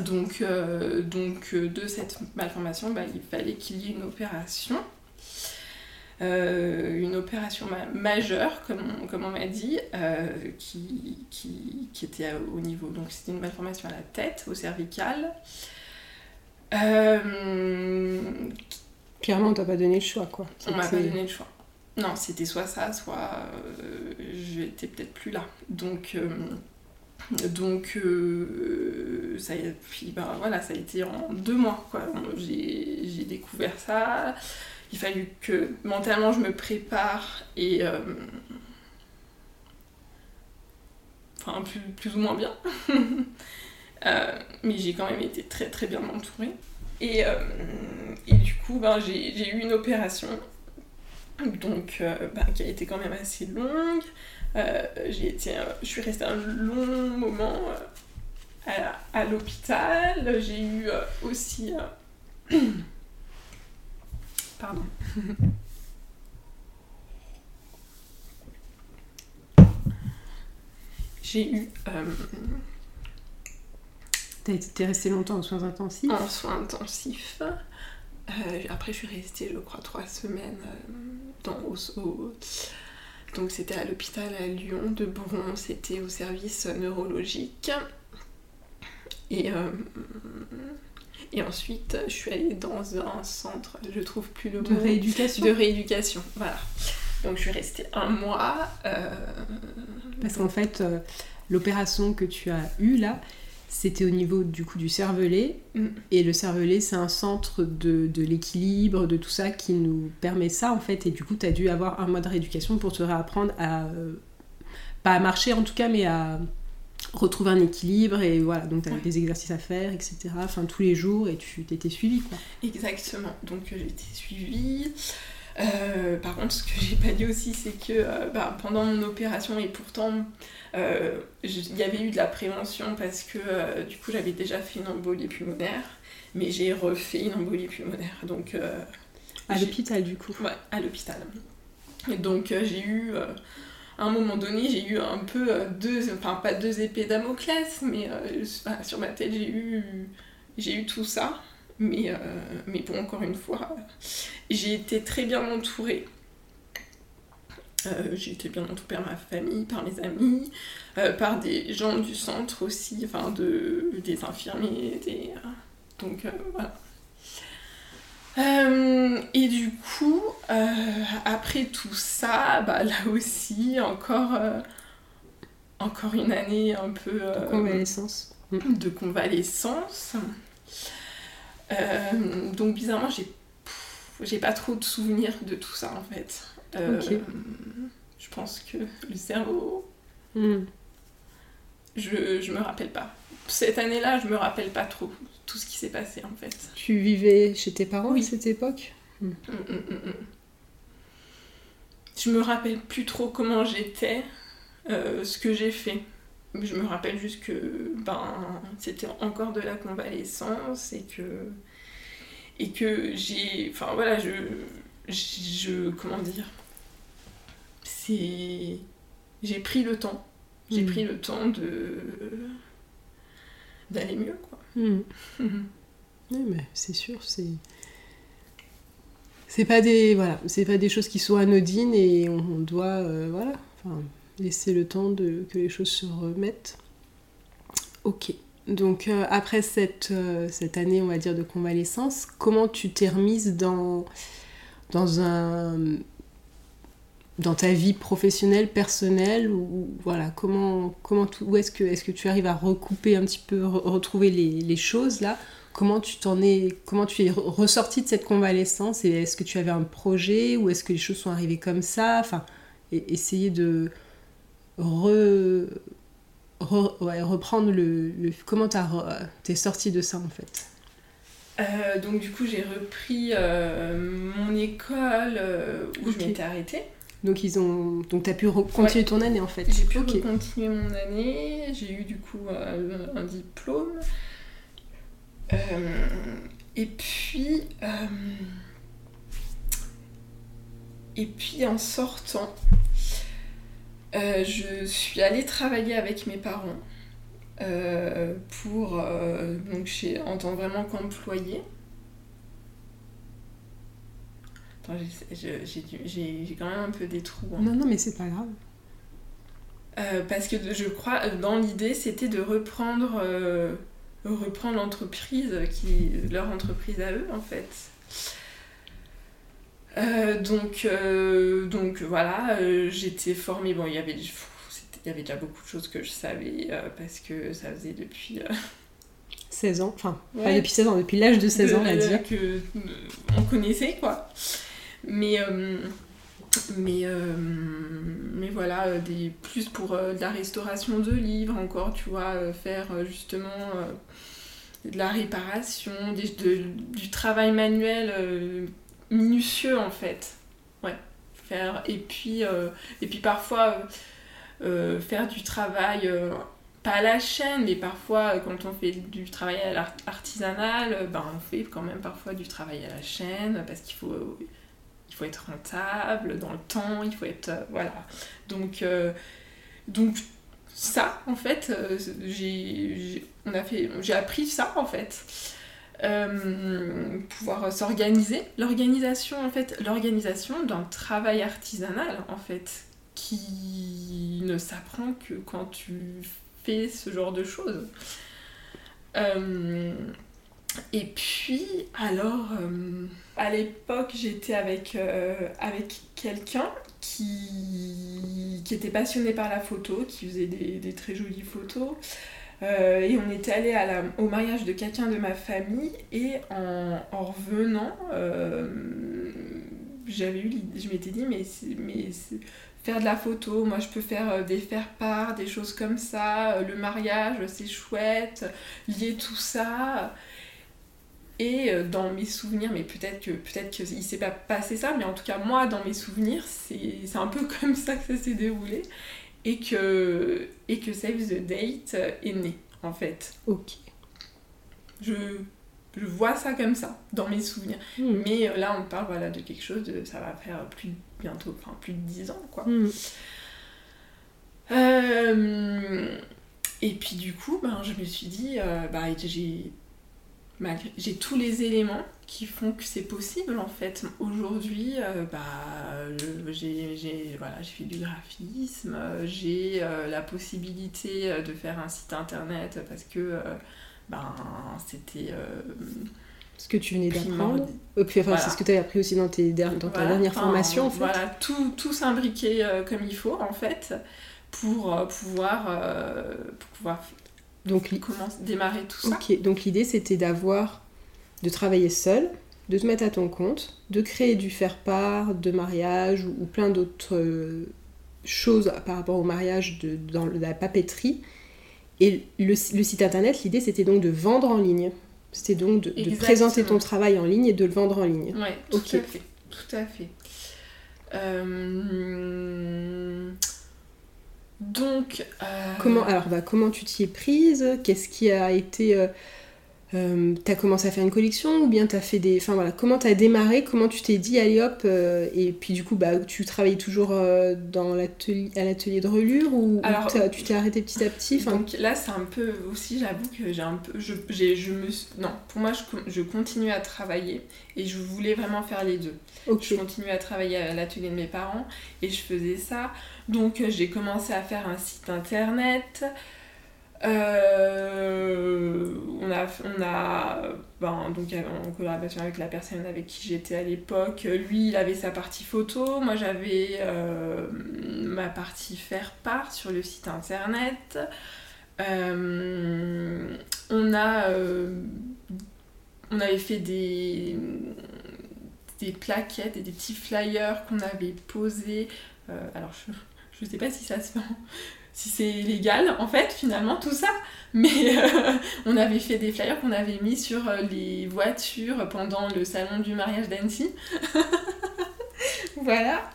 Donc, euh, donc euh, de cette malformation, bah, il fallait qu'il y ait une opération. Euh, une opération ma- majeure, comme on, comme on m'a dit, qui, qui, qui était à- au niveau. Donc, c'était une malformation à la tête, au cervical. Clairement, on t'a pas donné le choix quoi. on m'a pas donné le choix. Non, c'était soit ça, soit euh, j'étais peut-être plus là. Donc, euh, euh, ça, puis, ben, voilà, ça a été en deux mois. J'ai découvert ça. Il fallu que mentalement je me prépare et. enfin, plus, ou moins bien. Mais j'ai quand même été très très bien entourée. Et, et du coup, ben, j'ai eu une opération donc, euh, ben, qui a été quand même assez longue. Euh, j'ai été, euh, je suis restée un long moment à, à l'hôpital. J'ai eu aussi. Pardon. J'ai eu T'es resté longtemps aux soins intensifs? En soins intensifs. Euh, après, je suis restée, je crois, trois semaines euh, dans, au, au- Donc, c'était à l'hôpital à Lyon de Bron, c'était au service neurologique. Et, euh, et ensuite, je suis allée dans un centre, je trouve plus le de mot, rééducation. de rééducation. Voilà. Donc, je suis restée un mois. euh, Parce qu'en fait, l'opération que tu as eue là, c'était au niveau du coup du cervelet. Mm. Et le cervelet, c'est un centre de, de l'équilibre, de tout ça qui nous permet ça en fait. Et du coup, tu as dû avoir un mois de rééducation pour te réapprendre à. euh, pas à marcher en tout cas, mais à retrouver un équilibre. Et voilà, donc tu avais Ouais. des exercices à faire, etc. Enfin, tous les jours et tu t'étais suivi quoi. Exactement. Donc euh, été suivie. Euh, par contre, ce que j'ai pas dit aussi, c'est que euh, bah, pendant mon opération, et pourtant, euh, il y avait eu de la prévention parce que du coup, j'avais déjà fait une embolie pulmonaire, mais j'ai refait une embolie pulmonaire. Donc, À l'hôpital du coup. Ouais, à l'hôpital. Et donc j'ai eu, à un moment donné, j'ai eu un peu deux, enfin pas deux épées Damoclès, mais sur ma tête j'ai eu, j'ai eu tout ça. Mais, euh, mais bon, encore une fois, j'ai été très bien entourée. Euh, j'ai été bien entourée par ma famille, par mes amis, euh, par des gens du centre aussi, enfin de, des infirmiers, des, donc voilà. Euh, et du coup, euh, après tout ça, bah, là aussi, encore, euh, encore une année un peu euh, Convalescence. de convalescence. Euh, donc bizarrement, j'ai j'ai pas trop de souvenirs de tout ça en fait. Euh. Je pense que le cerveau, Hmm. je, je me rappelle pas. Cette année-là, je me rappelle pas trop tout ce qui s'est passé en fait. Tu vivais chez tes parents Oui. à cette époque mm. Je me rappelle plus trop comment j'étais, euh, ce que j'ai fait. Je me rappelle juste que ben, c'était encore de la convalescence et que, et que j'ai. Enfin voilà, je. je comment dire C'est. J'ai pris le temps. J'ai Mm. pris le temps de. d'aller mieux quoi. Hmm. Oui, mais c'est sûr, c'est. C'est pas des voilà, c'est pas des choses qui sont anodines et on, on doit euh, voilà, enfin, laisser le temps de que les choses se remettent. Ok. Donc euh, après cette, euh, cette année, on va dire de convalescence, comment tu t'es remise dans ta vie professionnelle, personnelle ou voilà comment comment où est-ce que tu arrives à recouper un petit peu re- retrouver les, choses là? Comment tu t'en es comment tu es re- ressorti de cette convalescence? Est-ce que tu avais un projet? Ou est-ce que les choses sont arrivées comme ça? Enfin et- essayer de re- re- ouais, reprendre le, le- comment t'es sorti de ça en fait? Euh, donc du coup j'ai repris euh, mon école euh, où Ok. je m'étais arrêtée. donc ils ont donc t'as pu continuer ton année en fait J'ai pu continuer mon année, j'ai eu du coup euh, un diplôme. Et puis et puis en sortant, euh, je suis allée travailler avec mes parents euh, pour euh, donc chez en tant vraiment qu'employée. Attends, j'ai- quand même un peu des trous. hein. non non mais c'est pas grave parce que je crois, dans l'idée, c'était de reprendre, reprendre l'entreprise, qui, leur entreprise à eux, en fait. Euh, donc, euh, donc voilà, euh, j'étais formée. Bon, il y avait, il y avait déjà beaucoup de choses que je savais parce que ça faisait depuis. euh, 16 ans enfin pas depuis 16 ans depuis l'âge de 16 ans on va dire que on connaissait quoi. Mais mais mais voilà des plus pour de la restauration de livres encore tu vois faire justement de la réparation des- de- du travail manuel minutieux en fait ouais faire et puis euh, et puis parfois euh, euh, faire du travail pas à la chaîne, mais parfois quand on fait du travail artisanal, ben, on fait quand même parfois du travail à la chaîne parce qu'il faut, être rentable dans le temps, il faut être. voilà. Donc, ça, en fait, on a fait, j'ai appris ça en fait. Euh, pouvoir s'organiser. L'organisation, en fait, l'organisation d'un travail artisanal, en fait, qui ne s'apprend que quand tu fais ce genre de choses. Euh, et puis, alors, euh, à l'époque, j'étais avec, avec quelqu'un qui, qui était passionné par la photo, qui faisait des très jolies photos. Euh, et on était allé au mariage de quelqu'un de ma famille et en, en revenant, euh, j'avais eu je m'étais dit mais, mais faire de la photo, moi je peux faire euh, des faire-part, des choses comme ça, le mariage c'est chouette, lier tout ça. Et dans mes souvenirs, mais peut-être que peut-être qu'il s'est pas passé ça, mais en tout cas moi dans mes souvenirs, c'est un peu comme ça que ça s'est déroulé et que et que Save the Date euh, est né en fait. Ok. Je je vois ça comme ça dans mes souvenirs. Hmm. Mais euh, là on parle voilà de quelque chose de ça va faire plus de- bientôt enfin plus de 10 ans quoi. Hmm. Euh, et puis du coup, ben, je me suis dit, euh, bah, j'ai j'ai tous les éléments qui font que c'est possible en fait. Aujourd'hui, euh, bah, j'ai j'ai- voilà, j'ai fait du graphisme, j'ai euh, la possibilité euh, de faire un site internet parce que euh, ben, c'était Ce que tu venais d'apprendre. enfin, Voilà. c'est ce que tu as appris aussi dans, tes dans ta Voilà, dernière formation, en fait. Voilà, tout, tout s'imbriquer comme il faut, en fait, pour pouvoir, pour pouvoir Donc, démarrer tout ça. ok. Donc, l'idée, c'était d'avoir, de travailler seul, de te mettre à ton compte, de créer du faire-part, de mariage ou, ou plein d'autres euh, choses par rapport au mariage de, dans la papeterie. Et le, le site internet, l'idée, c'était donc de vendre en ligne. C'était donc de, présenter ton travail en ligne et de le vendre en ligne. Ouais, tout à fait. Tout à fait. Euh, Donc, euh, Comment, alors, bah, comment tu t'y es prise? Qu'est-ce qui a été. Euh, euh, t'as commencé à faire une collection ou bien t'as fait des. Enfin voilà, comment t'as démarré? Comment tu t'es dit, allez hop Et puis du coup, bah, tu travailles toujours dans l'atelier, à l'atelier de relure ou, Alors, tu t'es arrêté petit à petit? Donc là, c'est un peu aussi, j'avoue que j'ai un peu. Je, j'ai- je me, suis- non, pour moi, je, je continue à travailler et je voulais vraiment faire les deux. Je continuais à travailler à l'atelier de mes parents et je faisais ça. Donc euh, j'ai commencé à faire un site internet. Euh, on a, on a ben, donc en collaboration avec la personne avec qui j'étais à l'époque, lui il avait sa partie photo, moi j'avais euh, ma partie faire part sur le site internet. Euh, on a euh, on avait fait des des plaquettes et des petits flyers qu'on avait posés. Euh, alors, je, je sais pas si ça se si c'est légal en fait, finalement, tout ça. Mais euh, on avait fait des flyers qu'on avait mis sur euh, les voitures pendant le salon du mariage d'Annecy. voilà.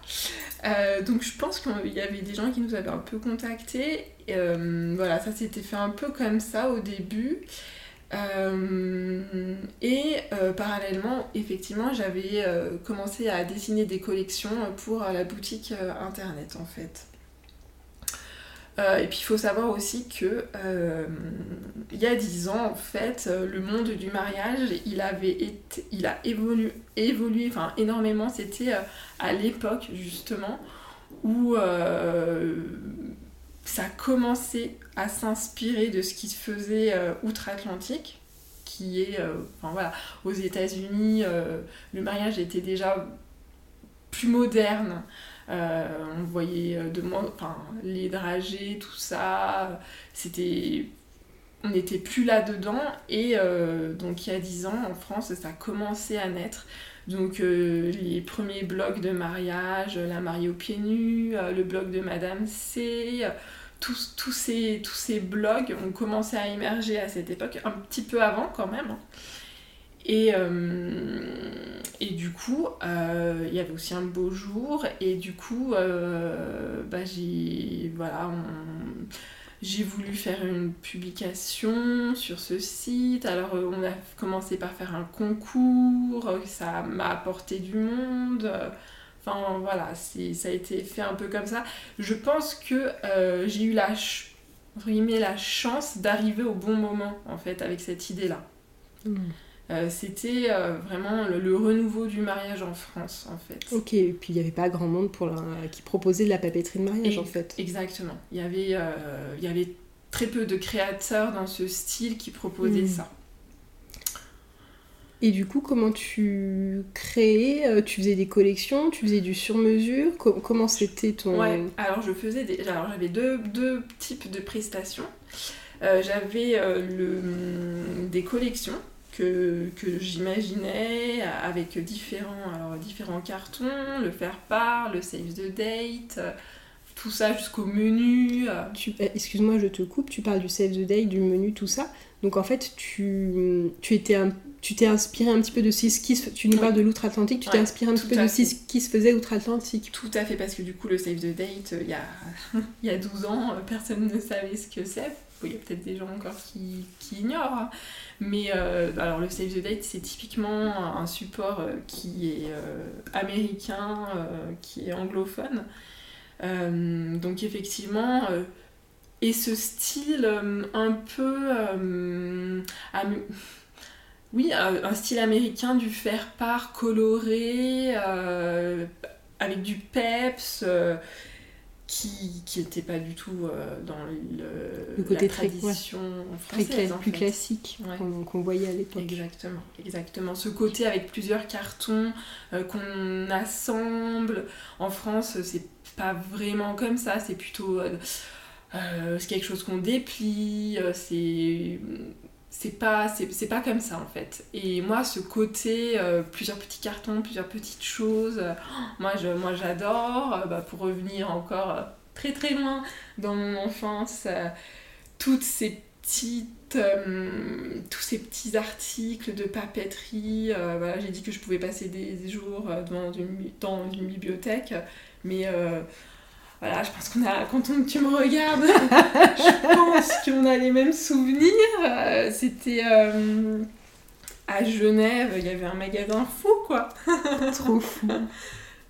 Euh, donc, je pense qu'il y avait des gens qui nous avaient un peu contactés. Voilà, ça s'était fait un peu comme ça au début. Et parallèlement, effectivement, j'avais commencé à dessiner des collections pour la boutique internet en fait. Euh, et puis il faut savoir aussi que euh, il y a 10 ans en fait, euh, le monde du mariage, il avait été, il a évolué, évolué enfin énormément. C'était à l'époque justement où ça commençait à s'inspirer de ce qui se faisait outre-Atlantique, qui est, enfin voilà, aux États-Unis, le mariage était déjà plus moderne. Euh, on voyait euh, de moins, enfin les dragées, tout ça, c'était, on n'était plus là dedans. Et euh, donc il y a 10 ans en France, ça a commencé à naître. Donc euh, les premiers blogs de mariage, la mariée aux pieds nus, euh, le blog de Madame C, euh, tous, ces, tous blogs ont commencé à émerger à cette époque, un petit peu avant quand même. hein. Et, euh, et du coup, euh, il y avait aussi un beau jour, et du coup, euh, bah, j'ai voilà, j'ai voulu faire une publication sur ce site. Alors, on a commencé par faire un concours, ça m'a apporté du monde. Enfin, voilà, ça a été fait un peu comme ça. Je pense que j'ai eu la, ch- la chance d'arriver au bon moment, en fait, avec cette idée-là. Hmm. Euh, C'était euh, vraiment le, le renouveau du mariage en France, en fait. Ok, et puis il n'y avait pas grand monde pour la- qui proposait de la papeterie de mariage Et- en fait. Exactement. Il y avait, euh, il y avait très peu de créateurs dans ce style qui proposaient Mm. ça. Et du coup, comment tu créais Tu faisais des collections Tu faisais du sur-mesure? Comment c'était ton... Ouais, alors je faisais des... Alors j'avais deux, deux, types de prestations. J'avais le, des collections que, que j'imaginais avec différents, alors, différents cartons, le faire-part, le save the date, tout ça jusqu'au menu. Eh, excuse-moi, je te coupe, tu parles du save the date, du menu, tout ça. Donc en fait, tu, tu étais un tu t'es inspiré un petit peu de ce qui se... Tu nous parles de l'outre-Atlantique, tu t'es inspiré un petit peu de ce qui se faisait outre-Atlantique. Tout à fait, parce que du coup, le Save the Date, euh, il y, a... il y a 12 ans, euh, personne ne savait ce que c'est. Il y a peut-être des gens encore qui, qui ignorent. Mais euh, alors, le Save the Date, c'est typiquement un support qui est américain, qui est anglophone. donc, effectivement et ce style un peu oui, un, style américain du faire-part coloré, euh, avec du peps, euh, qui n'était pas du tout euh, dans le, côté la tradition très, française, plus classique qu'on voyait à l'époque. Exactement, exactement. Ce côté avec plusieurs cartons qu'on assemble. En France, c'est pas vraiment comme ça, c'est plutôt... c'est quelque chose qu'on déplie, c'est c'est pas c'est pas comme ça en fait. Et moi ce côté euh, plusieurs petits cartons plusieurs petites choses euh, moi je moi j'adore euh, bah, pour revenir encore très très loin dans mon enfance toutes ces petites tous ces petits articles de papeterie voilà j'ai dit que je pouvais passer des, jours une, dans une bibliothèque mais voilà, je pense qu'on a, quand tu me regardes, je pense qu'on a les mêmes souvenirs. Euh, c'était euh, à Genève, il y avait un magasin fou, quoi. Trop fou.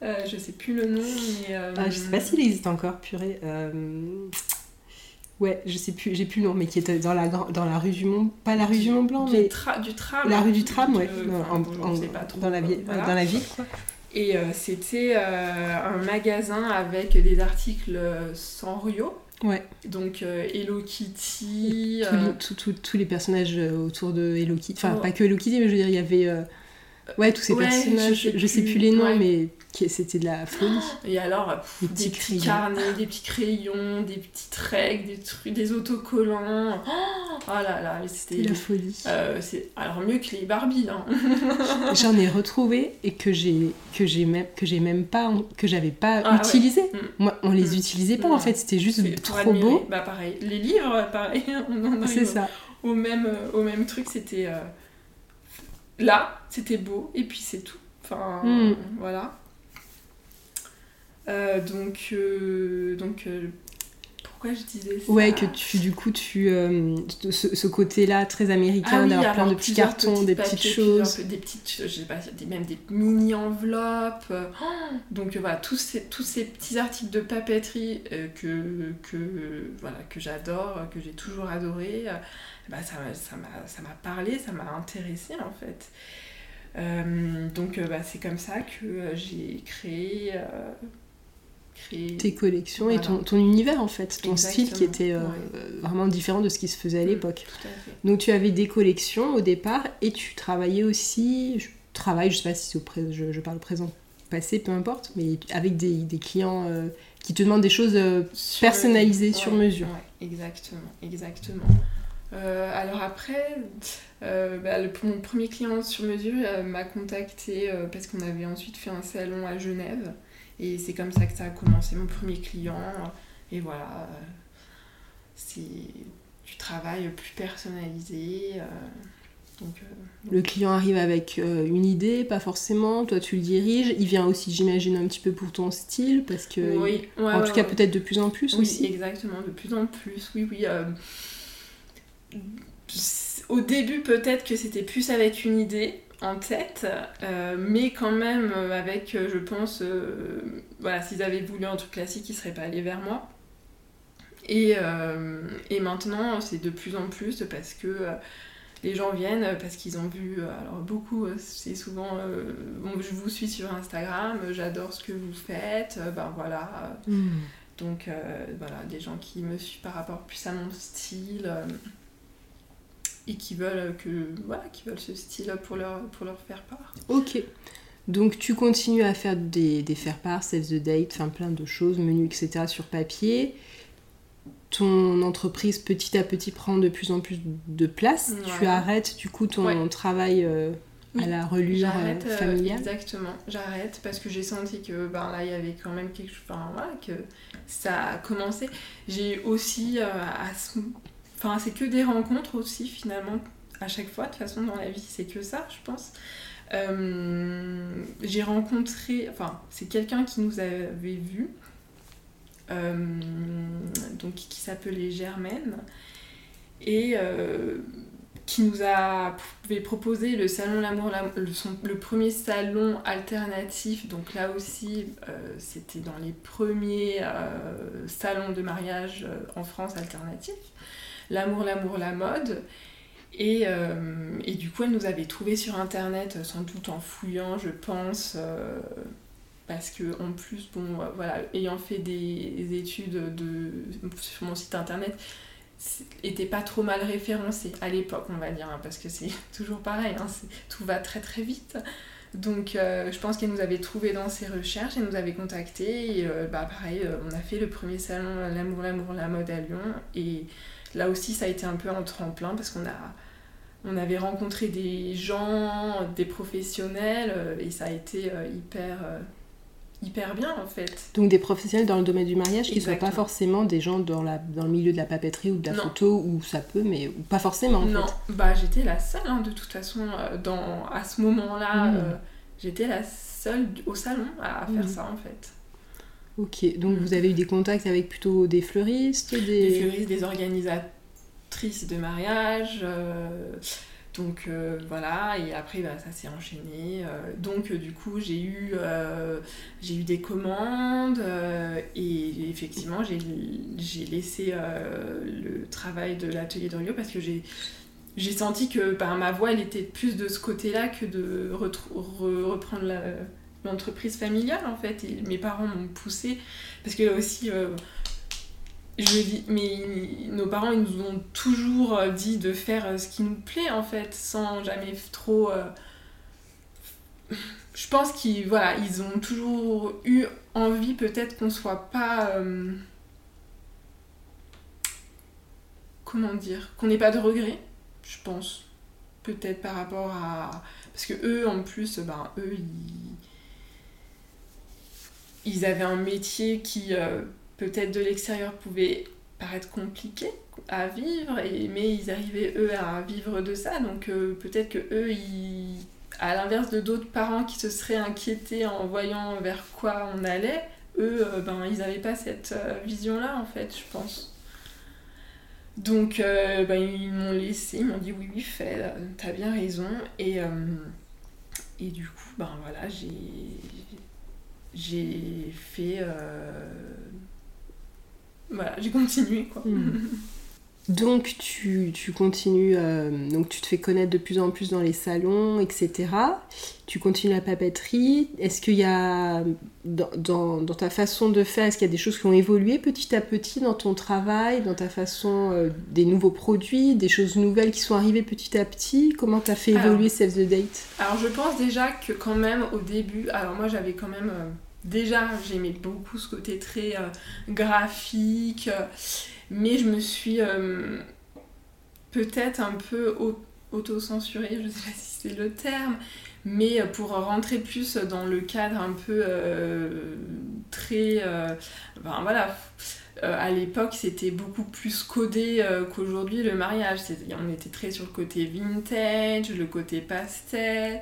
Euh, je sais plus le nom, mais. Ah, je sais pas s'il existe encore, purée. Ouais, je sais plus, j'ai plus le nom, mais qui était dans la, dans la rue du Mont, pas la rue du Mont Blanc, mais. du tram. La rue du tram, ouais. dans, la ville, dans la ville, quoi. Et euh, c'était euh, un magasin avec des articles sans Rio. Ouais. Donc euh, Hello Kitty. Tous les personnages autour de Hello Kitty. Enfin, pas que Hello Kitty, mais je veux dire, il y avait. Ouais, tous ces personnages. Je sais, plus, les noms, mais c'était de la folie. Et alors, des petits, carnets, des petits crayons, des petites règles, des trucs, des autocollants. Oh, là là, c'était la folie. Euh, c'est alors mieux que les Barbie. Hein. J'en ai retrouvé et que j'ai que j'ai même que j'ai même pas que j'avais pas ah utilisé. Mm. Moi, on les mm. utilisait pas en fait. C'était juste trop beau. Bah pareil, les livres, pareil. C'est ça. Au même au même truc, c'était euh, là, c'était beau et puis c'est tout. Enfin, mm. voilà. Euh, donc, euh, donc euh, pourquoi je disais ça Ouais, que tu, du coup, tu, ce, côté-là très américain, ah d'avoir plein de petits cartons, des petites choses. Des petites, je sais pas, même des mini-enveloppes. donc voilà, tous ces, tous ces petits articles de papeterie que, que, voilà, que j'adore, que j'ai toujours adoré, bah, ça, ça m'a parlé, ça m'a intéressé en fait. donc bah, c'est comme ça que j'ai créé tes collections et ton, ton, univers en fait, ton style qui était euh, vraiment différent de ce qui se faisait à mm, l'époque. Donc tu avais des collections au départ et tu travaillais aussi, je travaille, je sais pas si au présent, je, parle présent, passé, peu importe, mais avec des, des clients euh, qui te demandent des choses euh, personnalisées sur mesure. exactement, exactement. alors après, bah, le, mon premier client sur mesure m'a contacté parce qu'on avait ensuite fait un salon à Genève. Et c'est comme ça que ça a commencé, mon premier client. Et voilà, c'est du travail plus personnalisé. Euh, donc, euh, Le client arrive avec euh, une idée, pas forcément, toi tu le diriges, il vient aussi j'imagine un petit peu pour ton style, parce que oui, en tout cas peut-être de plus en plus oui, aussi. exactement, de plus en plus, oui, oui. au début peut-être que c'était plus avec une idée, en tête, euh, mais quand même euh, avec, euh, je pense, voilà, s'ils avaient voulu un truc classique, ils seraient pas allés vers moi. Et, et maintenant, c'est de plus en plus parce que les gens viennent parce qu'ils ont vu, alors beaucoup, c'est souvent, bon, je vous suis sur Instagram, j'adore ce que vous faites, ben voilà. Hmm. Donc voilà, des gens qui me suivent par rapport plus à mon style. Et qui veulent que voilà, qui veulent ce style pour leur pour leur faire part. Ok. Donc tu continues à faire des, des faire-part, save the date, enfin plein de choses, menus, etc. sur papier. Ton entreprise petit à petit prend de plus en plus de place. Tu arrêtes du coup ton Ouais. travail euh, à Oui, la relure euh, euh, familiale. exactement, j'arrête parce que j'ai senti que ben là il y avait quand même quelque chose, enfin voilà, que ça a commencé. J'ai aussi, euh, à ce- enfin c'est que des rencontres aussi finalement à chaque fois. De toute façon dans la vie c'est que ça, je pense. Euh, j'ai rencontré, enfin c'est quelqu'un qui nous avait vus, euh, donc qui s'appelait Germaine et euh, qui nous avait proposé le salon L'amour, L'Am- le, premier salon alternatif. Donc là aussi, c'était dans les premiers salons de mariage en France alternatifs. L'amour, l'amour, la mode. Et, euh, et du coup, elle nous avait trouvé sur internet, euh, sans doute en fouillant, je pense, euh, parce que en plus, bon, voilà, ayant fait des études de, sur mon site internet, était pas trop mal référencé à l'époque, on va dire, hein, parce que c'est toujours pareil, hein, tout va très très vite. Donc je pense qu'elle nous avait trouvé dans ses recherches, elle nous avait contacté et bah, pareil, on a fait le premier salon L'amour, l'amour, la mode à Lyon et là aussi ça a été un peu un tremplin parce qu'on a on avait rencontré des gens, des professionnels euh, et ça a été euh, hyper euh, hyper bien en fait. Donc des professionnels dans le domaine du mariage qui ne soient pas forcément des gens dans, la, dans le milieu de la papeterie ou de la Non. photo, ou ça peut, mais ou pas forcément en non, fait. bah j'étais la seule hein, de toute façon dans à ce moment-là, Mm. euh, j'étais la seule au salon à faire Mm. ça en fait. Ok, donc vous avez eu des contacts avec plutôt des fleuristes, des... Fleuristes, des organisatrices de mariage. euh, donc euh, voilà, et après bah, ça s'est enchaîné. euh, donc du coup j'ai eu, des commandes et effectivement j'ai, laissé le travail de l'atelier de Rio parce que j'ai, senti que bah, ma voix elle était plus de ce côté-là que de reprendre la- l'entreprise familiale en fait. Et mes parents m'ont poussé parce que là aussi. euh, je dis, mais nos parents, ils nous ont toujours euh, dit de faire euh, ce qui nous plaît, en fait, sans jamais trop... Je pense qu'ils voilà, ils ont toujours eu envie, peut-être, qu'on soit pas... Comment dire Qu'on n'ait pas de regrets, je pense. Peut-être par rapport à... Parce que eux, en plus, ben, eux, ils... Ils avaient un métier qui... euh, peut-être de l'extérieur pouvait paraître compliqué à vivre, mais ils arrivaient eux à vivre de ça, donc euh, peut-être que eux, ils, à l'inverse de d'autres parents qui se seraient inquiétés en voyant vers quoi on allait, eux, euh, ben, ils n'avaient pas cette vision-là en fait, je pense. Donc ben, ils m'ont laissé, ils m'ont dit oui, oui, fais, t'as bien raison, et, et du coup, ben voilà, j'ai j'ai fait euh, voilà, j'ai continué quoi. Hmm. Donc tu, tu continues, euh, donc tu te fais connaître de plus en plus dans les salons, etc. Tu continues la papeterie. Est-ce qu'il y a, dans, dans, dans ta façon de faire, est-ce qu'il y a des choses qui ont évolué petit à petit dans ton travail, dans ta façon, euh, des nouveaux produits, des choses nouvelles qui sont arrivées petit à petit? Comment tu as fait Alors. évoluer Save the Date? Alors je pense déjà que quand même au début, alors moi j'avais quand même euh, déjà j'aimais beaucoup ce côté très euh, graphique, euh, mais je me suis euh, peut-être un peu au- auto-censurée, je sais pas si c'est le terme, mais pour rentrer plus dans le cadre un peu très, ben voilà. à l'époque, c'était beaucoup plus codé qu'aujourd'hui le mariage. On était très sur le côté vintage, le côté pastel.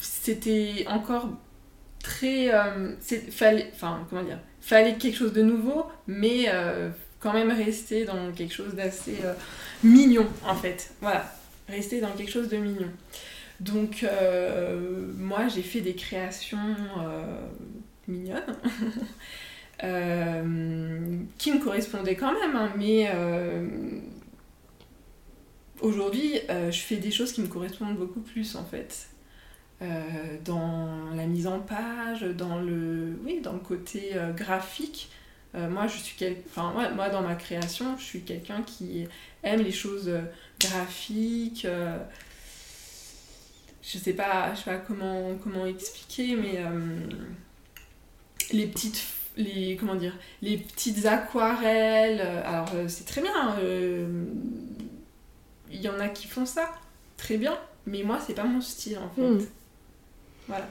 c'était encore très. euh, fallait, enfin, comment dire Fallait quelque chose de nouveau, mais euh, quand même rester dans quelque chose d'assez euh, mignon, en fait. Voilà, rester dans quelque chose de mignon. Donc, moi, j'ai fait des créations mignonnes. qui me correspondaient quand même, hein, mais aujourd'hui, je fais des choses qui me correspondent beaucoup plus en fait. Euh, dans la mise en page, dans le, oui, dans le côté euh, graphique, moi, je suis quel... enfin, moi, dans ma création, je suis quelqu'un qui aime les choses graphiques. je sais pas, je sais pas comment, comment expliquer, mais les petites les comment dire les petites aquarelles alors c'est très bien il y en a qui font ça très bien mais moi c'est pas mon style en fait hmm. Voilà.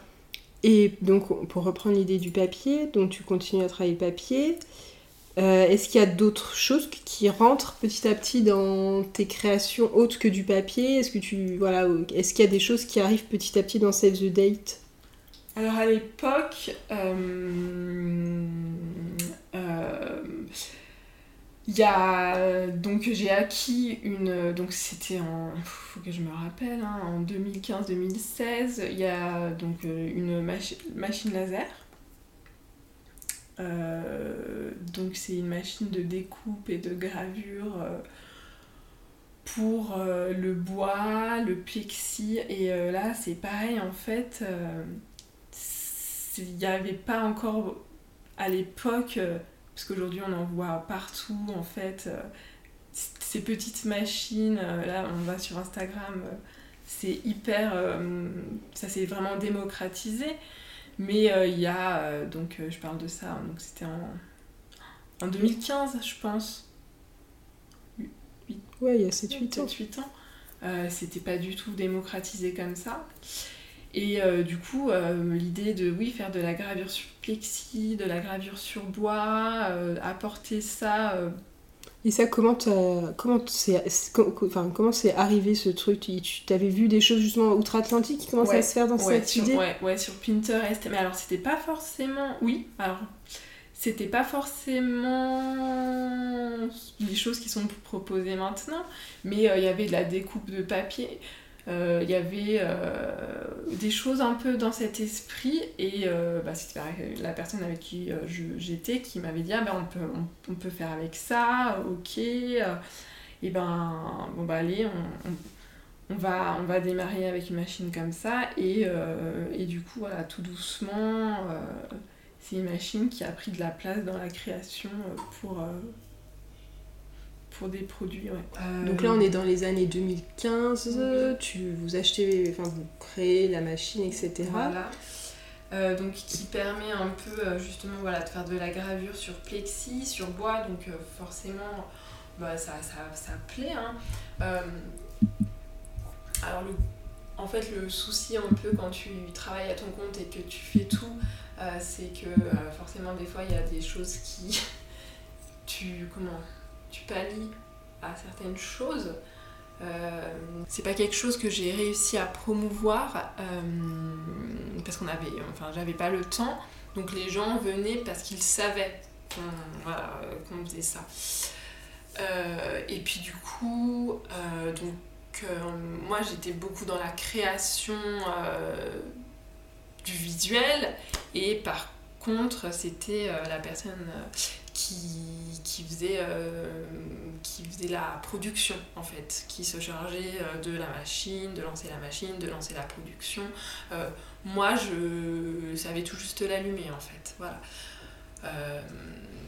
Et donc pour reprendre l'idée du papier donc tu continues à travailler papier. Euh, est-ce qu'il y a d'autres choses qui rentrent petit à petit dans tes créations autres que du papier? Est-ce que tu voilà, est-ce qu'il y a des choses qui arrivent petit à petit dans Save the Date? Alors à l'époque, euh, euh, il y a donc j'ai acquis une donc c'était en faut que je me rappelle hein, en 2015-2016 il y a donc euh, une machine laser. Euh, donc c'est une machine de découpe et de gravure euh, pour le bois, le plexi et là c'est pareil en fait il n'y avait pas encore à l'époque parce qu'aujourd'hui on en voit partout en fait euh, ces petites machines euh, là on va sur Instagram euh, c'est hyper ça s'est vraiment démocratisé. Mais il y a donc je parle de ça donc c'était en, en 2015 je pense. Ouais il y a 7-8 ans. 8 ans. C'était pas du tout démocratisé comme ça et euh, du coup, euh, l'idée de oui, faire de la gravure sur plexi, de la gravure sur bois, euh, apporter ça. Et ça, comment comment c'est enfin, comment c'est arrivé ce truc? Tu avais vu des choses justement outre-Atlantique qui commençaient à se faire dans cette idée? ouais, ouais, sur Pinterest. Mais alors, c'était pas forcément. Oui, alors c'était pas forcément les choses qui sont proposées maintenant, mais il y avait de la découpe de papier. Euh, il y avait euh, des choses un peu dans cet esprit et euh, bah, c'était la personne avec qui j'étais qui m'avait dit ah, ben, on, peut, on, peut faire avec ça, ok, et ben bon bah allez, on, va, on va démarrer avec une machine comme ça et, et du coup voilà tout doucement c'est une machine qui a pris de la place dans la création pour pour des produits. Ouais. Donc là, on est dans les années 2015. Tu vous achetez, enfin vous créez la machine, etc. Voilà. Euh, donc qui permet un peu euh, justement voilà, de faire de la gravure sur plexi, sur bois, donc euh, forcément bah, ça, ça, ça, plaît. Hein. alors le, en fait le souci un peu quand tu travailles à ton compte et que tu fais tout, c'est que forcément des fois il y a des choses qui... tu comment tu pallies à certaines choses. Euh, c'est pas quelque chose que j'ai réussi à promouvoir euh, parce qu'on avait, enfin, j'avais pas le temps. Donc les gens venaient parce qu'ils savaient qu'on faisait ça. Euh, et puis du coup, donc moi j'étais beaucoup dans la création du visuel et par contre c'était la personne qui, faisait, euh, qui faisait la production en fait, qui se chargeait euh, de la machine, de lancer la machine, de lancer la production. Euh, moi, je savais tout juste l'allumer en fait. Voilà.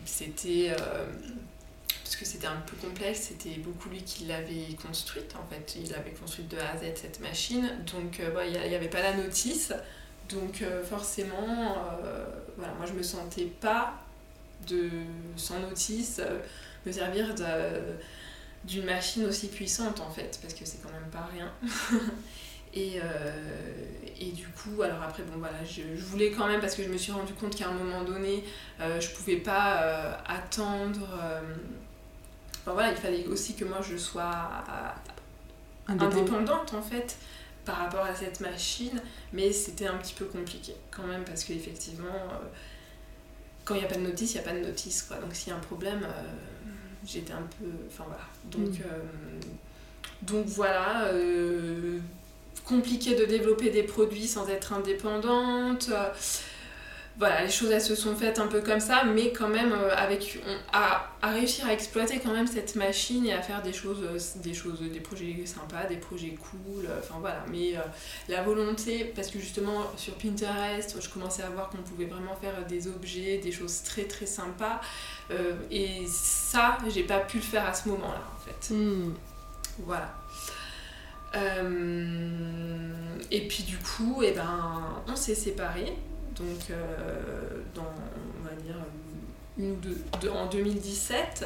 c'était parce que c'était un peu complexe, c'était beaucoup lui qui l'avait construite en fait. Il avait construite de A à Z cette machine, donc il n'y avait pas la notice. Donc forcément, voilà, moi je me sentais pas de, sans notice, euh, me servir d'une machine aussi puissante en fait, parce que c'est quand même pas rien. et, euh, et du coup, alors après, bon voilà, je, voulais quand même, parce que je me suis rendu compte qu'à un moment donné, euh, je pouvais pas attendre. enfin voilà, il fallait aussi que moi je sois indépendante en fait par rapport à cette machine, mais c'était un petit peu compliqué quand même parce qu'effectivement, quand il n'y a pas de notice, il n'y a pas de notice. Quoi. Donc s'il y a un problème, euh, j'étais un peu. Enfin voilà. Donc, mm. euh, donc voilà. Euh, compliqué de développer des produits sans être indépendante. Voilà, les choses elles se sont faites un peu comme ça, mais quand même euh, avec à, réussir à exploiter quand même cette machine et à faire des choses, euh, des choses, des projets sympas, des projets cool, euh, enfin voilà. Mais la volonté, parce que justement sur Pinterest, je commençais à voir qu'on pouvait vraiment faire des objets, des choses très très sympas, et ça, j'ai pas pu le faire à ce moment-là en fait. Hmm. Voilà. et puis du coup, et eh ben, on s'est séparés donc euh, dans, on va dire, une ou deux, en 2017.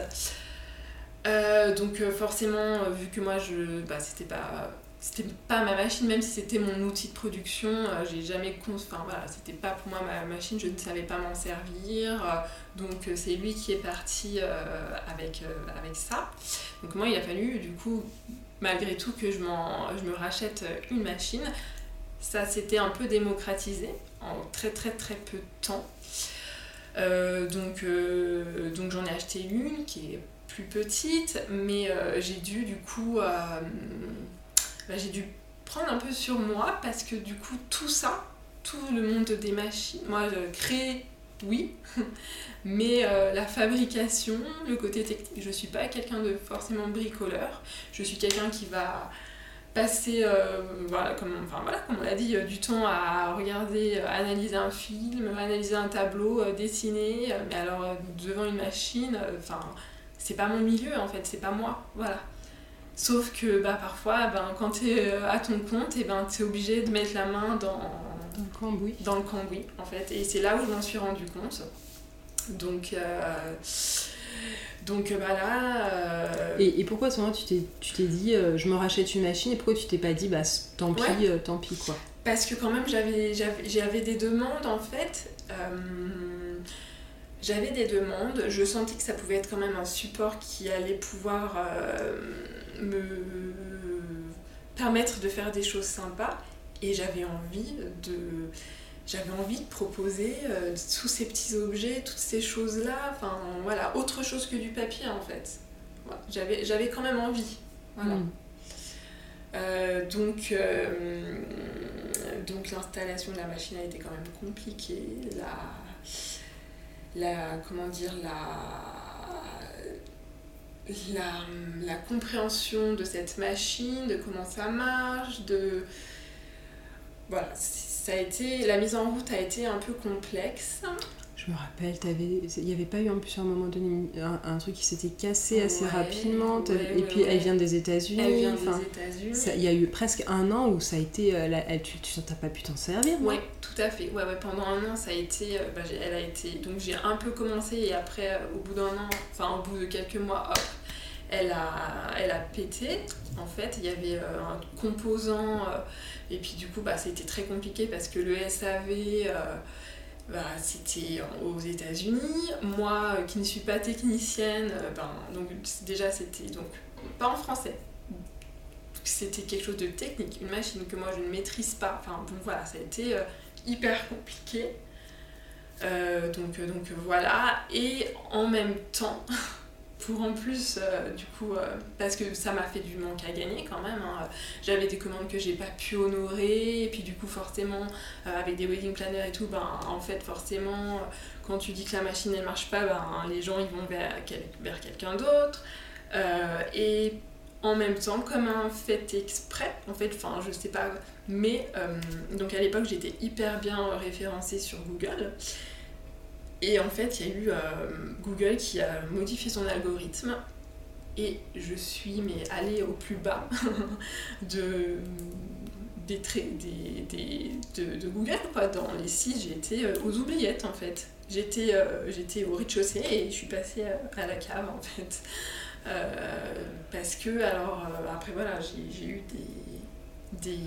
Euh, donc euh, forcément, vu que moi, je, bah, c'était pas c'était pas ma machine, même si c'était mon outil de production, j'ai jamais enfin voilà, c'était pas pour moi ma machine, je ne savais pas m'en servir, donc c'est lui qui est parti avec, avec ça. Donc moi il a fallu du coup, malgré tout, que je, je me rachète une machine. Ça s'était un peu démocratisé en très très très peu de temps. Euh, donc euh, donc j'en ai acheté une qui est plus petite, mais euh, j'ai dû du coup bah, j'ai dû prendre un peu sur moi parce que du coup tout ça, tout le monde des machines, moi créer oui, mais la fabrication, le côté technique, je suis pas quelqu'un de forcément bricoleur, je suis quelqu'un qui va passer, euh, voilà, comme, enfin, voilà, comme on l'a dit, euh, du temps à regarder, euh, analyser un film, analyser un tableau, dessiner, mais alors devant une machine, enfin, c'est pas mon milieu en fait, c'est pas moi, voilà. Sauf que bah, parfois, ben, quand tu es à ton compte, et ben, tu es obligé de mettre la main dans, dans le cambouis. Dans le cambouis, en fait. Et c'est là où je m'en suis rendu compte. Donc, donc bah là. Euh, et, et, pourquoi toi tu t'es, tu t'es dit euh, je me rachète une machine et pourquoi tu t'es pas dit bah tant pis, euh, tant pis quoi Parce que quand même j'avais, j'avais, des demandes en fait. j'avais des demandes, je sentais que ça pouvait être quand même un support qui allait pouvoir me permettre de faire des choses sympas et j'avais envie de j'avais envie de proposer euh, tous ces petits objets, toutes ces choses-là, enfin voilà, autre chose que du papier en fait. j'avais, j'avais quand même envie. Voilà. Mm. Euh, donc, euh, donc l'installation de la machine a été quand même compliquée. La, la comment dire, la, la, la compréhension de cette machine, de comment ça marche, de voilà, ça a été, la mise en route a été un peu complexe. Je me rappelle, il n'y avait pas eu en plus à un moment donné un, truc qui s'était cassé assez rapidement. et puis elle vient des États-Unis. Elle vient des États-Unis. Il y a eu presque un an où ça a été. Euh, elle, tu n'as pas pu t'en servir Oui, tout à fait. Ouais, ouais, pendant un an, ça a été. Euh, bah, elle a été. Donc j'ai un peu commencé et après, euh, au bout d'un an, enfin au bout de quelques mois, hop, elle a, elle a pété. En fait, il y avait un composant et puis du coup, bah, c'était très compliqué parce que le SAV, euh, bah, c'était aux États-Unis. Moi, euh, qui ne suis pas technicienne, euh, ben, donc déjà c'était donc pas en français. C'était quelque chose de technique, une machine que moi je ne maîtrise pas. Enfin bon voilà, ça a été hyper compliqué. donc, donc voilà, et en même temps, pour en plus, euh, du coup, euh, parce que ça m'a fait du manque à gagner quand même. Hein. J'avais des commandes que j'ai pas pu honorer, et puis du coup, forcément, euh, avec des wedding planners et tout, ben, en fait, forcément, quand tu dis que la machine elle marche pas, ben, les gens ils vont vers, vers quelqu'un d'autre. et en même temps, comme un fait exprès, en fait, enfin, je sais pas, mais donc à l'époque, j'étais hyper bien référencée sur Google. Et en fait, il y a eu euh, Google qui a modifié son algorithme et je suis mais allée au plus bas de, des de, Google. Quoi. Dans les sites, j'étais euh, aux oubliettes en fait. J'étais euh, j'étais au rez-de-chaussée et je suis passée à la cave en fait. parce que, alors, après voilà, j'ai eu des, des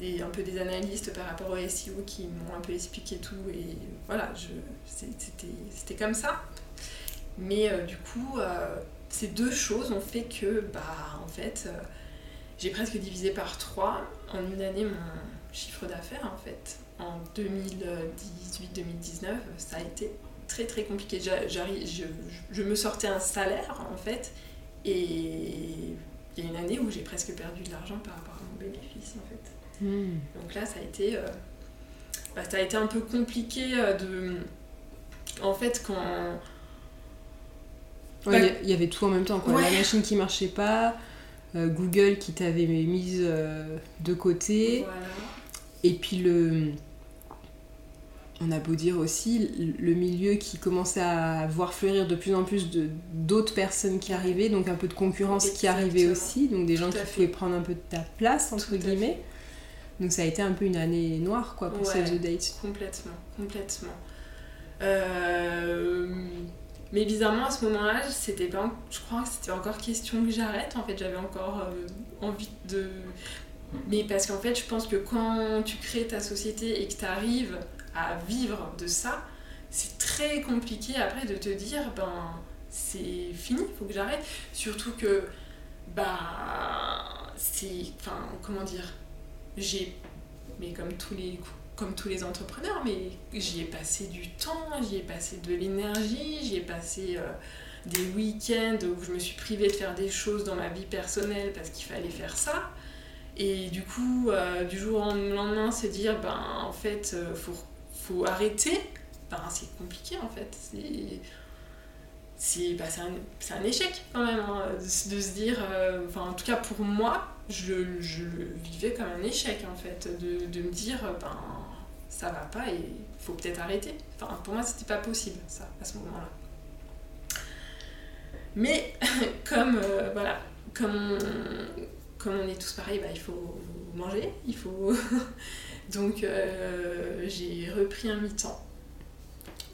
un peu des analystes par rapport au SEO qui m'ont un peu expliqué tout et voilà, c'était comme ça. Mais euh, du coup, euh, ces deux choses ont fait que, bah, en fait, euh, j'ai presque divisé par trois en une année mon chiffre d'affaires, en fait. En 2018-2019, ça a été très très compliqué. Je, je, me sortais un salaire, en fait, et il y a une année où j'ai presque perdu de l'argent par rapport à mon bénéfice, en fait. Hmm. Donc là, ça a été euh, bah, ça a été un peu compliqué de. En fait, quand. Il ouais, y, avait tout en même temps, quoi. La machine qui marchait pas, Google qui t'avait mise de côté. Et puis le on a beau dire aussi, le milieu qui commençait à voir fleurir de plus en plus d'autres personnes qui arrivaient, donc un peu de concurrence qui arrivait aussi, donc des gens qui pouvaient prendre un peu de ta place, entre guillemets. Donc ça a été un peu une année noire quoi pour ouais, The Date. Complètement, complètement. Euh, mais bizarrement à ce moment-là, c'était pas, je crois que c'était encore question que j'arrête. En fait, j'avais encore euh, envie de. Mais parce qu'en fait, je pense que quand tu crées ta société et que tu arrives à vivre de ça, c'est très compliqué après de te dire, ben, c'est fini, il faut que j'arrête. Surtout que, bah, c'est, enfin, comment dire, j'ai, mais comme tous les comme tous les entrepreneurs, mais j'y ai passé du temps, j'y ai passé de l'énergie, j'y ai passé euh, des week-ends où je me suis privée de faire des choses dans ma vie personnelle parce qu'il fallait faire ça. Et du coup, euh, du jour au lendemain, se dire, ben en fait, euh, faut faut arrêter, ben, c'est compliqué en fait. C'est bah, un, un, échec quand même hein, de, se dire, euh, enfin en tout cas pour moi, je, le vivais comme un échec en fait, de, de me dire, ben ça va pas et faut peut-être arrêter. Enfin pour moi c'était pas possible ça à ce moment-là. Mais comme euh, voilà, comme on, comme on est tous pareils, bah, il faut manger, il faut Donc euh, j'ai repris un mi-temps.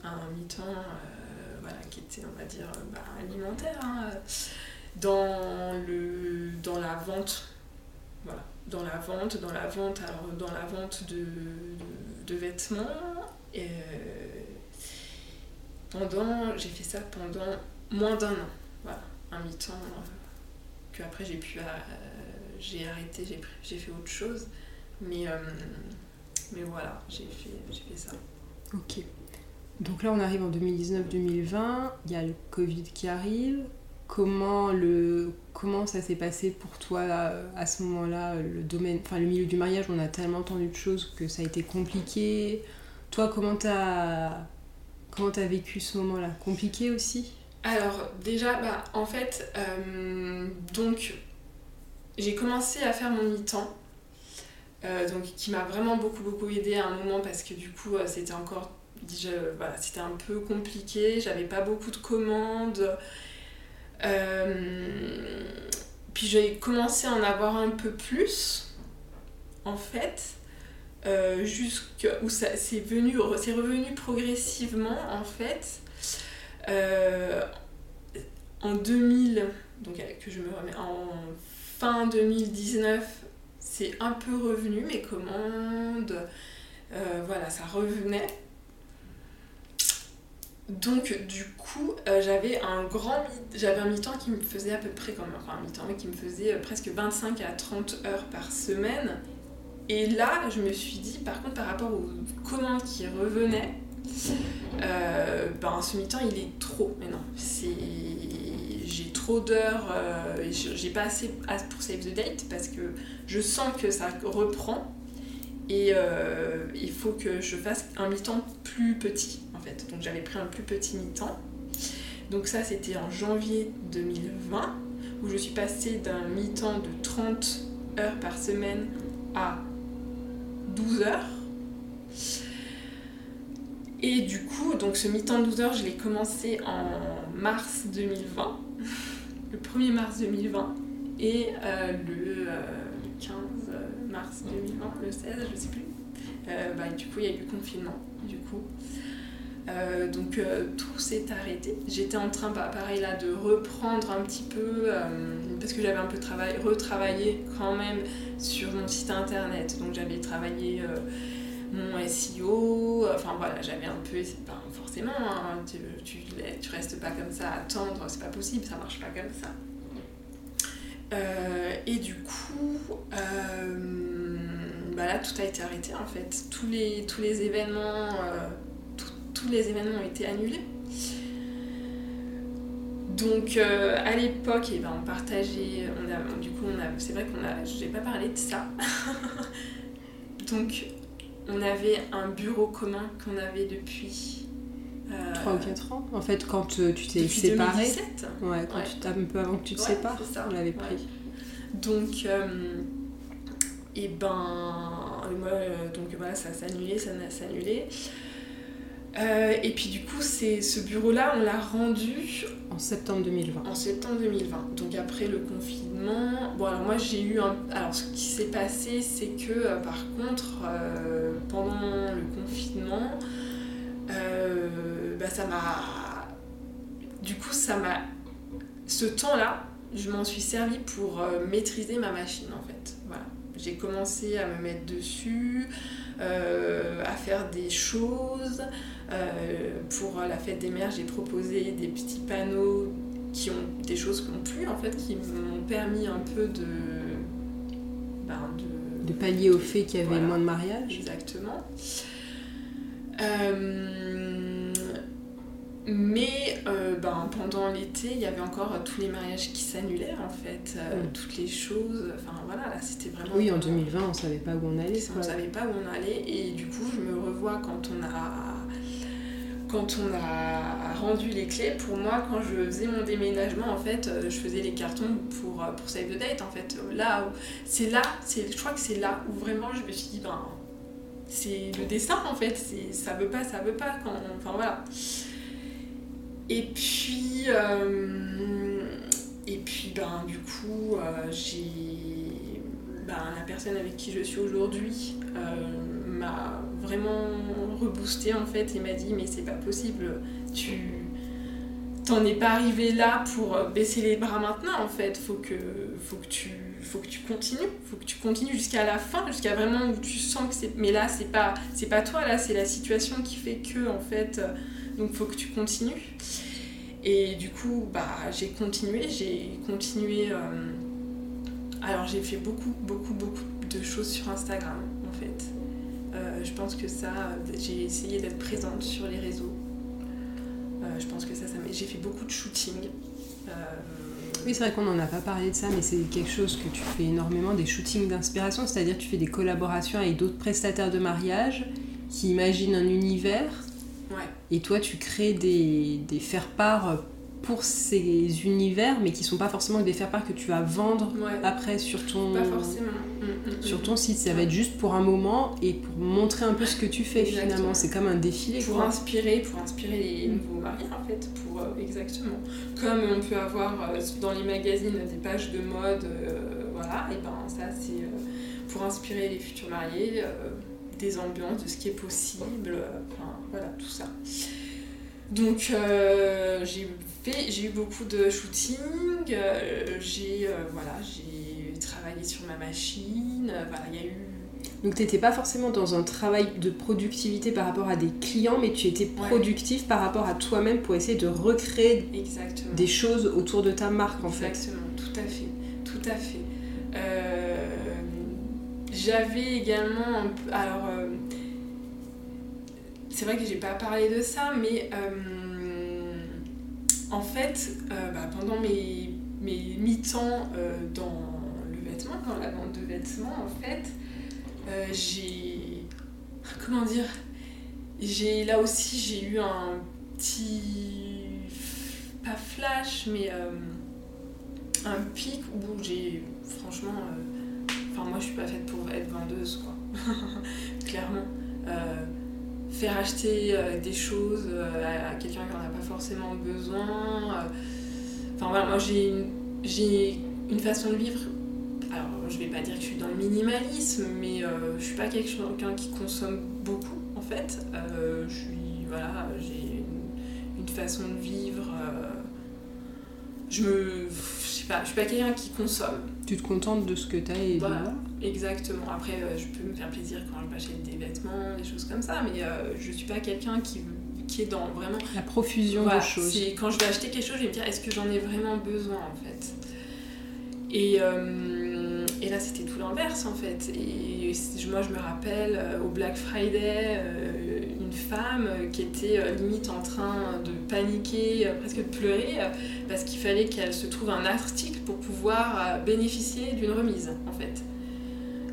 Un mi-temps euh, voilà, qui était, on va dire, bah, alimentaire. Hein, dans, le, dans la vente. Voilà. Dans la vente, dans la vente, alors dans la vente de, de, vêtements. Euh, pendant, j'ai fait ça pendant moins d'un an. Voilà, un mi-temps que après j'ai pu j'ai arrêté, j'ai fait autre chose. Mais mais voilà, j'ai fait, fait ça. Ok. Donc là, on arrive en 2019-2020, il y a le Covid qui arrive. Comment, le, comment ça s'est passé pour toi à ce moment-là Le domaine, enfin le milieu du mariage, on a tellement entendu de choses que ça a été compliqué. Toi, comment t'as comment as vécu ce moment-là? Compliqué aussi? Alors déjà, bah, en fait, euh, donc j'ai commencé à faire mon mi-temps euh, donc qui m'a vraiment beaucoup beaucoup aidé à un moment parce que du coup euh, c'était encore c'était un peu compliqué. J'avais pas beaucoup de commandes. euh, puis j'ai commencé à en avoir un peu plus en fait jusqu'où ça c'est venu c'est revenu progressivement en fait en 2000 donc que je me remets en fin 2019 c'est un peu revenu, mes commandes, euh, voilà, ça revenait. Donc du coup, euh, j'avais un grand j'avais un mi-temps qui me faisait à peu près comme un mi-temps mais qui me faisait euh, presque 25 à 30 heures par semaine. Et là, je me suis dit par contre par rapport aux commandes qui revenaient, ben ce mi-temps il est trop. Mais non, c'est j'ai trop d'heures, euh, j'ai pas assez pour Save the Date parce que je sens que ça reprend et euh, il faut que je fasse un mi-temps plus petit en fait. Donc j'avais pris un plus petit mi-temps. Donc ça c'était en janvier 2020 où je suis passée d'un mi-temps de 30 heures par semaine à 12 heures. Et du coup, donc ce mi-temps de 12 heures, je l'ai commencé en mars 2020 le 1er mars 2020 et euh, le 15 euh, mars 2020, le 16, je sais plus. Euh, bah, du coup, il y a eu confinement, du coup. donc tout s'est arrêté. J'étais en train, bah, pareil là, de reprendre un petit peu, parce que j'avais un peu travaillé, retravaillé quand même sur mon site internet. Donc j'avais travaillé mon SEO, enfin voilà, j'avais un peu, forcément, hein, tu, tu, restes pas comme ça à attendre, c'est pas possible, ça marche pas comme ça. Euh, et du coup, euh, bah là, tout a été arrêté en fait. Tous les, tous les événements, euh, tous les événements ont été annulés. Donc à l'époque, eh ben, on partageait, on a, du coup, on a, c'est vrai qu'on a, j'ai pas parlé de ça. Donc on avait un bureau commun qu'on avait depuis. 3 ou 4 ans En fait, quand tu t'es séparé. 2017. Ouais, quand Ouais. tu un peu avant que tu te Ouais, sépares, c'est ça. on l'avait Ouais. pris. Donc, euh, et ben, moi, euh, donc voilà, ça s'est annulé, ça s'annulé. Euh, et puis du coup, c'est ce bureau-là, on l'a rendu En septembre 2020. en septembre 2020. Donc après le confinement. Bon alors moi j'ai eu un. Alors ce qui s'est passé, c'est que euh, par contre, euh, pendant le confinement, euh, bah, ça m'a. Du coup, ça m'a. Ce temps-là, je m'en suis servi pour maîtriser ma machine en fait. Voilà. J'ai commencé à me mettre dessus, euh, à faire des choses. Euh, pour la fête des mères, j'ai proposé des petits panneaux qui ont des choses qui m'ont plu en fait, qui m'ont permis un peu de. ben, de De pallier au fait qu'il y avait Voilà. moins de mariages. Exactement. Euh, mais euh, ben, pendant l'été, il y avait encore tous les mariages qui s'annulaient en fait, euh, Mm. toutes les choses. Enfin voilà, là c'était vraiment. Oui, en 2020, on savait pas où on allait. On savait pas où on allait et du coup je me revois quand on a quand on a rendu les clés, pour moi, quand je faisais mon déménagement, en fait, euh, je faisais les cartons pour, pour Save the Date, en fait. Là, c'est là, je crois que c'est là où vraiment je me suis dit, ben, c'est le destin, en fait. Ça veut pas, ça veut pas. Quand, enfin, voilà. Et puis, euh, et puis, ben, du coup, euh, j'ai, ben, la personne avec qui je suis aujourd'hui euh, m'a vraiment reboosté en fait et m'a dit mais c'est pas possible, tu t'en es pas arrivé là pour baisser les bras maintenant en fait, faut que, faut que tu faut que tu continues, faut que tu continues jusqu'à la fin, jusqu'à vraiment où tu sens que c'est mais là c'est pas c'est pas toi là, c'est la situation qui fait que en fait donc faut que tu continues. Et du coup, bah, j'ai continué, j'ai continué. euh, alors, j'ai fait beaucoup, beaucoup, beaucoup de choses sur Instagram, en fait. Euh, je pense que ça, j'ai essayé d'être présente sur les réseaux. Euh, je pense que ça, ça J'ai fait beaucoup de shooting. Oui, c'est vrai qu'on n'en a pas parlé de ça, mais c'est quelque chose que tu fais énormément, des shootings d'inspiration, c'est-à-dire tu fais des collaborations avec d'autres prestataires de mariage qui imaginent un univers ouais. et toi tu crées des, des faire-part pour ces univers, mais qui sont pas forcément des faire-part que tu vas vendre Ouais. après sur ton, Pas forcément. Mm, mm, sur mm. ton site. Ça va être juste pour un moment et pour montrer un peu ce que tu fais Exactement. finalement. C'est comme un défilé. pour quoi. inspirer, pour inspirer les nouveaux mariés en fait, pour euh, exactement. Comme on peut avoir euh, dans les magazines des pages de mode, euh, voilà, et ben ça c'est pour inspirer les futurs mariés, des ambiances, de ce qui est possible, enfin voilà tout ça. Donc euh, j'ai fait, j'ai eu beaucoup de shooting, euh, j'ai euh, voilà, j'ai travaillé sur ma machine, voilà, il y a eu Donc tu n'étais pas forcément dans un travail de productivité par rapport à des clients, mais tu étais Ouais. productif par rapport à toi-même pour essayer de recréer exactement des choses autour de ta marque en fait. Exactement, tout à fait, tout à fait. J'avais également un peu. Alors, c'est vrai que j'ai pas parlé de ça, mais euh, en fait, euh, bah, pendant mes, mes mi-temps euh, dans le vêtement, dans la vente de vêtements, en fait, j'ai. Comment dire j'ai Là aussi, j'ai eu un petit. Pas flash, mais. un pic où j'ai franchement enfin moi je suis pas faite pour être vendeuse quoi clairement faire acheter euh, des choses euh, à, quelqu'un qui en a pas forcément besoin euh, enfin voilà moi j'ai une, j'ai une façon de vivre. Alors je vais pas dire que je suis dans le minimalisme mais euh, je suis pas quelqu'un qui consomme beaucoup en fait. Je suis voilà j'ai une, une façon de vivre je me je sais pas je suis pas quelqu'un qui consomme Tu te contentes de ce que tu as et Voilà. exactement après euh, je peux me faire plaisir quand je m'achète des vêtements des choses comme ça mais euh, je suis pas quelqu'un qui qui est dans vraiment la profusion voilà, de choses. quand je vais acheter quelque chose je vais me dire est-ce que j'en ai vraiment besoin en fait? Et, euh, et là c'était tout l'inverse en fait et moi je me rappelle euh, au Black Friday euh, femme euh, qui était euh, limite en train de paniquer euh, presque de pleurer euh, parce qu'il fallait qu'elle se trouve un article pour pouvoir euh, bénéficier d'une remise en fait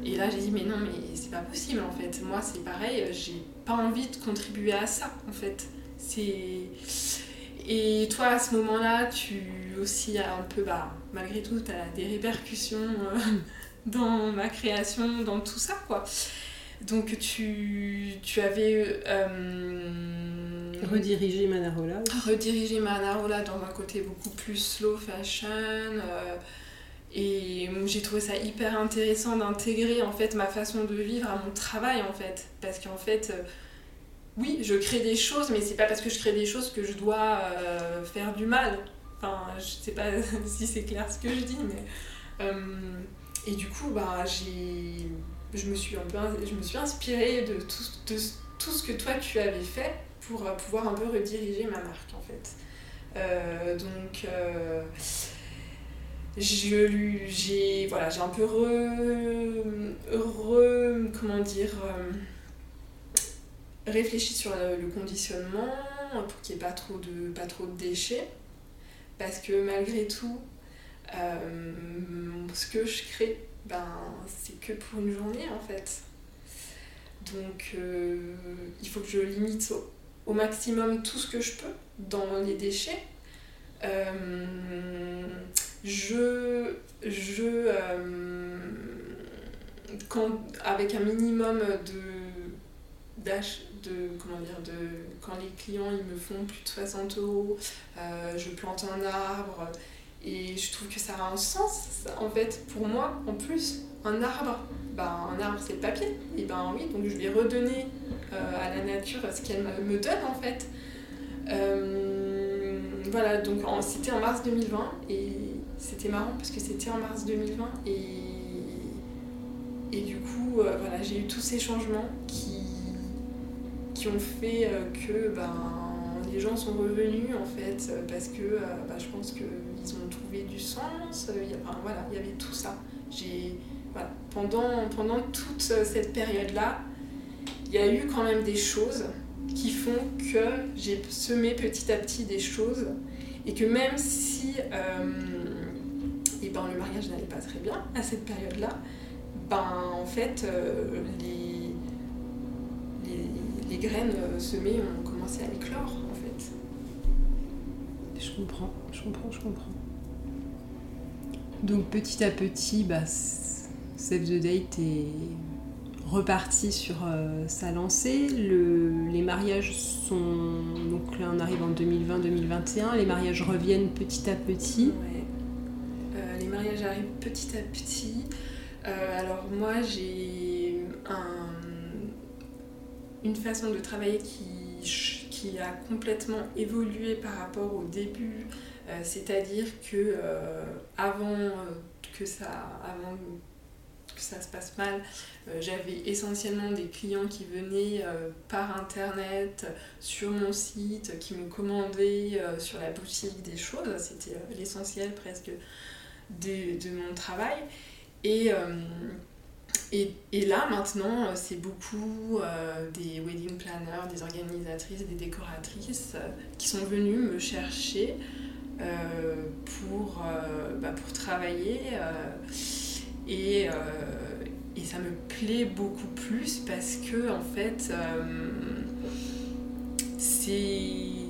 et là j'ai dit mais non mais c'est pas possible en fait. Moi c'est pareil, j'ai pas envie de contribuer à ça en fait. C'est et toi à ce moment-là, tu aussi un peu bah malgré tout tu as des répercussions euh, dans ma création, dans tout ça quoi. Donc tu, tu avais euh, redirigé Manarola. Redirigé Manarola dans un côté beaucoup plus slow fashion. Euh, et j'ai trouvé ça hyper intéressant d'intégrer en fait ma façon de vivre à mon travail en fait. Parce qu'en fait, euh, oui, je crée des choses, mais c'est pas parce que je crée des choses que je dois euh, faire du mal. Enfin, je sais pas si c'est clair ce que je dis, mais. Euh, et du coup, bah, j'ai. Je me, suis je me suis inspirée de tout, de tout ce que toi tu avais fait pour pouvoir un peu rediriger ma marque en fait. donc j'ai voilà un peu re, comment dire euh, réfléchi sur le, conditionnement pour qu'il n'y ait pas trop de pas trop de déchets parce que malgré tout euh, ce que je crée ben c'est que pour une journée en fait. Donc euh, il faut que je limite au, maximum tout ce que je peux dans les déchets. Je, je euh, quand, avec un minimum de de comment dire de quand les clients ils me font plus de 60 euros euh, je plante un arbre et je trouve que ça a un sens. En fait pour moi en plus un arbre ben, un arbre c'est le papier. Et ben oui donc je vais redonner euh, à la nature ce qu'elle me donne en fait. Voilà donc c'était en mars 2020 et c'était marrant parce que c'était en mars 2020 et, et du coup, euh, voilà, j'ai eu tous ces changements qui, qui ont fait euh, que ben, les gens sont revenus en fait parce que euh, ben, je pense qu'ils ont trouvé du sens. Il voilà, il y avait tout ça. Pendant, pendant toute cette période-là, il y a eu quand même des choses qui font que j'ai semé petit à petit des choses et que même si ben, le mariage n'allait pas très bien à cette période-là, ben, en fait, euh, les, les, graines euh, semées ont commencé à éclore, en fait. Je comprends, comprends, je comprends. Donc petit à petit, bah, Save the Date est reparti sur euh, sa lancée. Le, les mariages sont. Donc là, on arrive en 2020-2021. Les mariages reviennent petit à petit j'arrive petit à petit. Euh, alors moi j'ai une façon de travailler qui, a complètement évolué par rapport au début. Euh, c'est-à-dire que euh, avant que ça, avant se passe mal, j'avais essentiellement des clients qui venaient par internet, sur mon site, qui me commandaient sur la boutique des choses. C'était l'essentiel presque de, mon travail. Et, euh, et, là, maintenant, c'est beaucoup euh, des wedding planners, des organisatrices, des décoratrices euh, qui sont venues me chercher pour, bah, pour travailler. et, et ça me plaît beaucoup plus parce que, en fait, c'est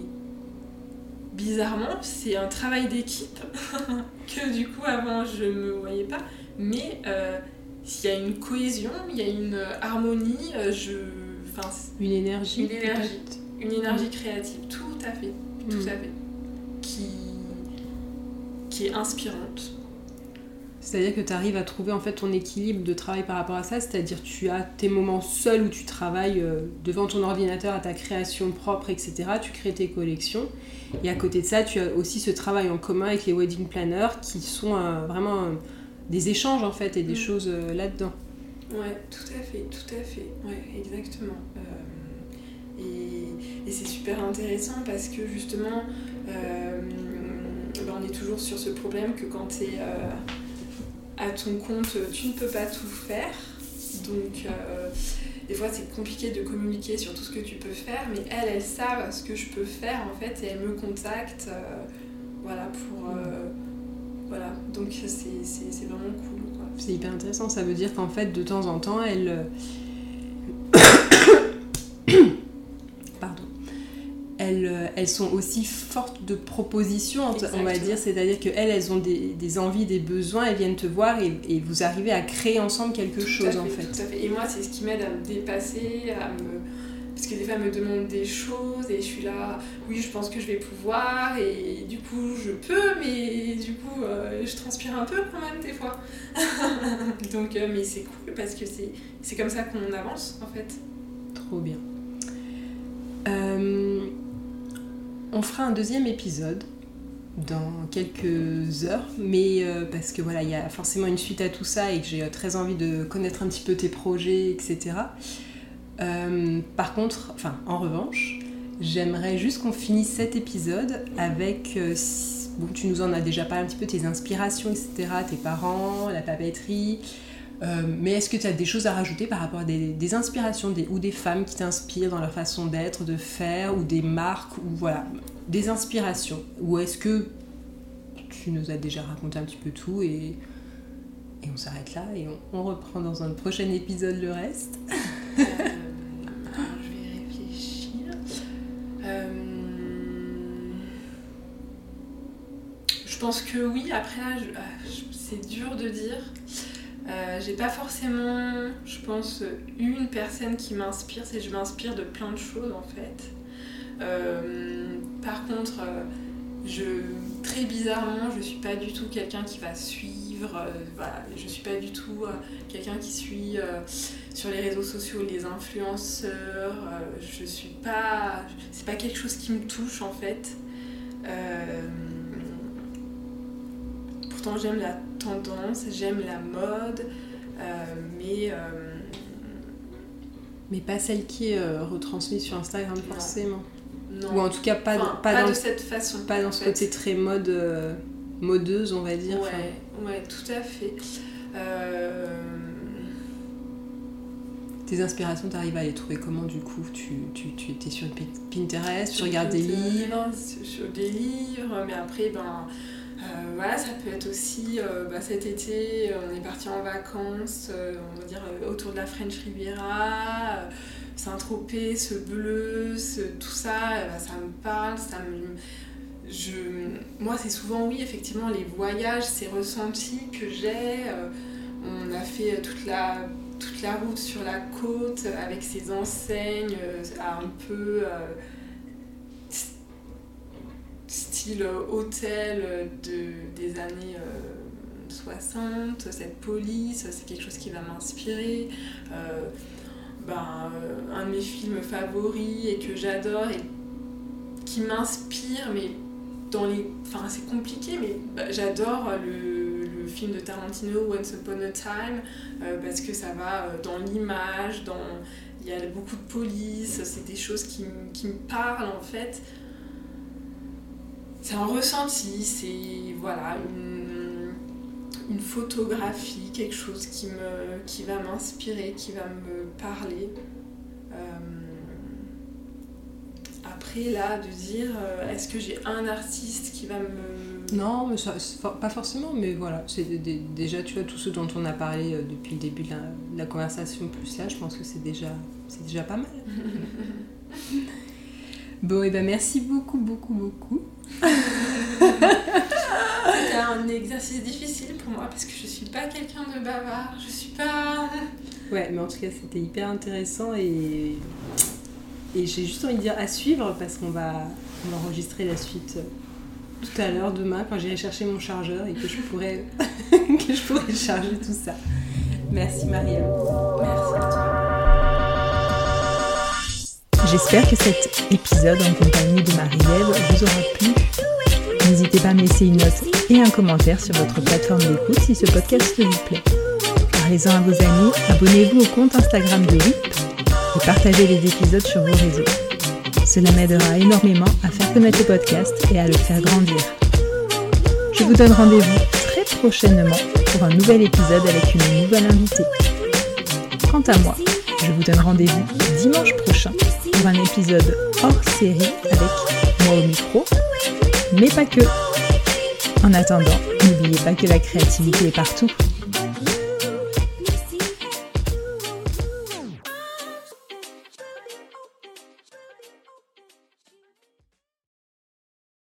bizarrement, c'est un travail d'équipe que du coup avant je me voyais pas. Mais euh, s'il y a une cohésion, il y a une harmonie, euh, je, enfin, une énergie, une énergie, une énergie créative, tout à fait, tout mm. à fait, qui, qui est inspirante. C'est-à-dire que tu arrives à trouver en fait ton équilibre de travail par rapport à ça, c'est-à-dire tu as tes moments seuls où tu travailles euh, devant ton ordinateur à ta création propre, etc. Tu crées tes collections. Et à côté de ça, tu as aussi ce travail en commun avec les wedding planners qui sont euh, vraiment euh, des échanges en fait et des mm. choses là-dedans. Ouais, tout à fait, tout à fait. Ouais, exactement. et, et c'est super intéressant parce que justement, on est toujours sur ce problème que quand tu es à ton compte, tu ne peux pas tout faire. Donc, euh, des fois, c'est compliqué de communiquer sur tout ce que tu peux faire, mais elles, elles savent ce que je peux faire en fait et elles me contactent. Euh, voilà, pour. Euh, voilà, donc c'est vraiment cool. C'est hyper intéressant. Ça veut dire qu'en fait, de temps en temps, elle. Pardon. Elles, elles, sont aussi fortes de propositions, on va dire. C'est-à-dire qu'elles, elles ont des, des, envies, des besoins, elles viennent te voir et, et vous arrivez à créer ensemble quelque tout chose, fait, en fait. Tout à fait. Et moi, c'est ce qui m'aide à me dépasser, à me parce que des fois, elles me demandent des choses et je suis là, oui, je pense que je vais pouvoir et du coup, je peux, mais du coup, euh, je transpire un peu quand même des fois. Donc, euh, mais c'est cool parce que c'est comme ça qu'on avance en fait. Trop bien. Euh, on fera un deuxième épisode dans quelques heures, mais euh, parce que voilà, il y a forcément une suite à tout ça et que j'ai très envie de connaître un petit peu tes projets, etc. Euh, par contre, enfin, en revanche, j'aimerais juste qu'on finisse cet épisode avec. Euh, bon, tu nous en as déjà parlé un petit peu, tes inspirations, etc., tes parents, la papeterie. Euh, mais est-ce que tu as des choses à rajouter par rapport à des, inspirations ou des femmes qui t'inspirent dans leur façon d'être, de faire, ou des marques, ou voilà, des inspirations? Ou est-ce que tu nous as déjà raconté un petit peu tout et, et on s'arrête là et on, reprend dans un prochain épisode le reste? Euh, je vais réfléchir. Euh, je pense que oui, après ah, c'est dur de dire. Euh, j'ai pas forcément, je pense, une personne qui m'inspire, c'est je m'inspire de plein de choses en fait. Euh, par contre, euh, je, très bizarrement, je suis pas du tout quelqu'un qui va suivre, euh, voilà, je suis pas du tout quelqu'un qui suit sur les réseaux sociaux les influenceurs, je suis pas, c'est pas quelque chose qui me touche en fait. Pourtant j'aime la tendance, j'aime la mode, euh, mais euh, Mais pas celle qui est euh, retransmise sur Instagram forcément. non. Ou en tout cas pas, Enfin, pas, pas dans, de cette façon. pas dans ce fait. côté très mode, euh, modeuse, on va dire. Enfin, Ouais, ouais, tout à fait. Euh, tes inspirations, t'arrives à les trouver comment du coup? Tu, tu, tu étais sur Pin- Pinterest, tu regardes des livres? Sur, des livres, mais après, ben, voilà, ça peut être aussi, euh, bah, cet été, euh, on est parti en vacances, euh, on va dire euh, autour de la French Riviera, euh, Saint-Tropez, ce bleu, ce, tout ça, euh, bah, ça me parle, ça me... Je, moi, c'est souvent, oui, effectivement, les voyages, ces ressentis que j'ai. euh, on a fait toute la, toute la route sur la côte avec ces enseignes euh, un peu euh, style euh, hôtel euh, de, des années euh, 60, cette police, c'est quelque chose qui va m'inspirer. Euh, ben, euh, un de mes films favoris et que j'adore et qui m'inspire, mais dans les. Enfin, c'est compliqué, mais bah, j'adore le, le film de Tarantino, Once Upon a Time, euh, parce que ça va euh, dans l'image, dans. Il y a beaucoup de police, c'est des choses qui, qui me parlent en fait. C'est un ressenti, c'est voilà, une, une photographie, quelque chose qui, me, qui va m'inspirer, qui va me parler. Euh, après, là, de dire, euh, est-ce que j'ai un artiste qui va me... Non, mais ça- pas forcément, mais voilà. C'est dé- dé- déjà, tu vois, tout ce dont on a parlé euh, depuis le début de la, de la conversation, plus là, je pense que c'est déjà, c'est déjà pas mal. Bon, et ben merci beaucoup, beaucoup, beaucoup. C'était un exercice difficile pour moi parce que je suis pas quelqu'un de bavard, je suis pas... Ouais, mais en tout cas, c'était hyper intéressant et, et j'ai juste envie de dire à suivre parce qu'on va, on va enregistrer la suite tout à l'heure, demain, quand j'irai chercher mon chargeur et que je pourrai, que je pourrai charger tout ça. Merci Marielle. Merci à toi. J'espère que cet épisode en compagnie de Marie-Ève vous aura plu. N'hésitez pas à me laisser une note et un commentaire sur votre plateforme d'écoute si ce podcast vous plaît. Parlez-en à vos amis, abonnez-vous au compte Instagram de WIP et partagez les épisodes sur vos réseaux. Cela m'aidera énormément à faire connaître le podcast et à le faire grandir. Je vous donne rendez-vous très prochainement pour un nouvel épisode avec une nouvelle invitée. Quant à moi, je vous donne rendez-vous dimanche prochain un épisode hors série avec moi au micro, mais pas que. En attendant, n'oubliez pas que la créativité est partout.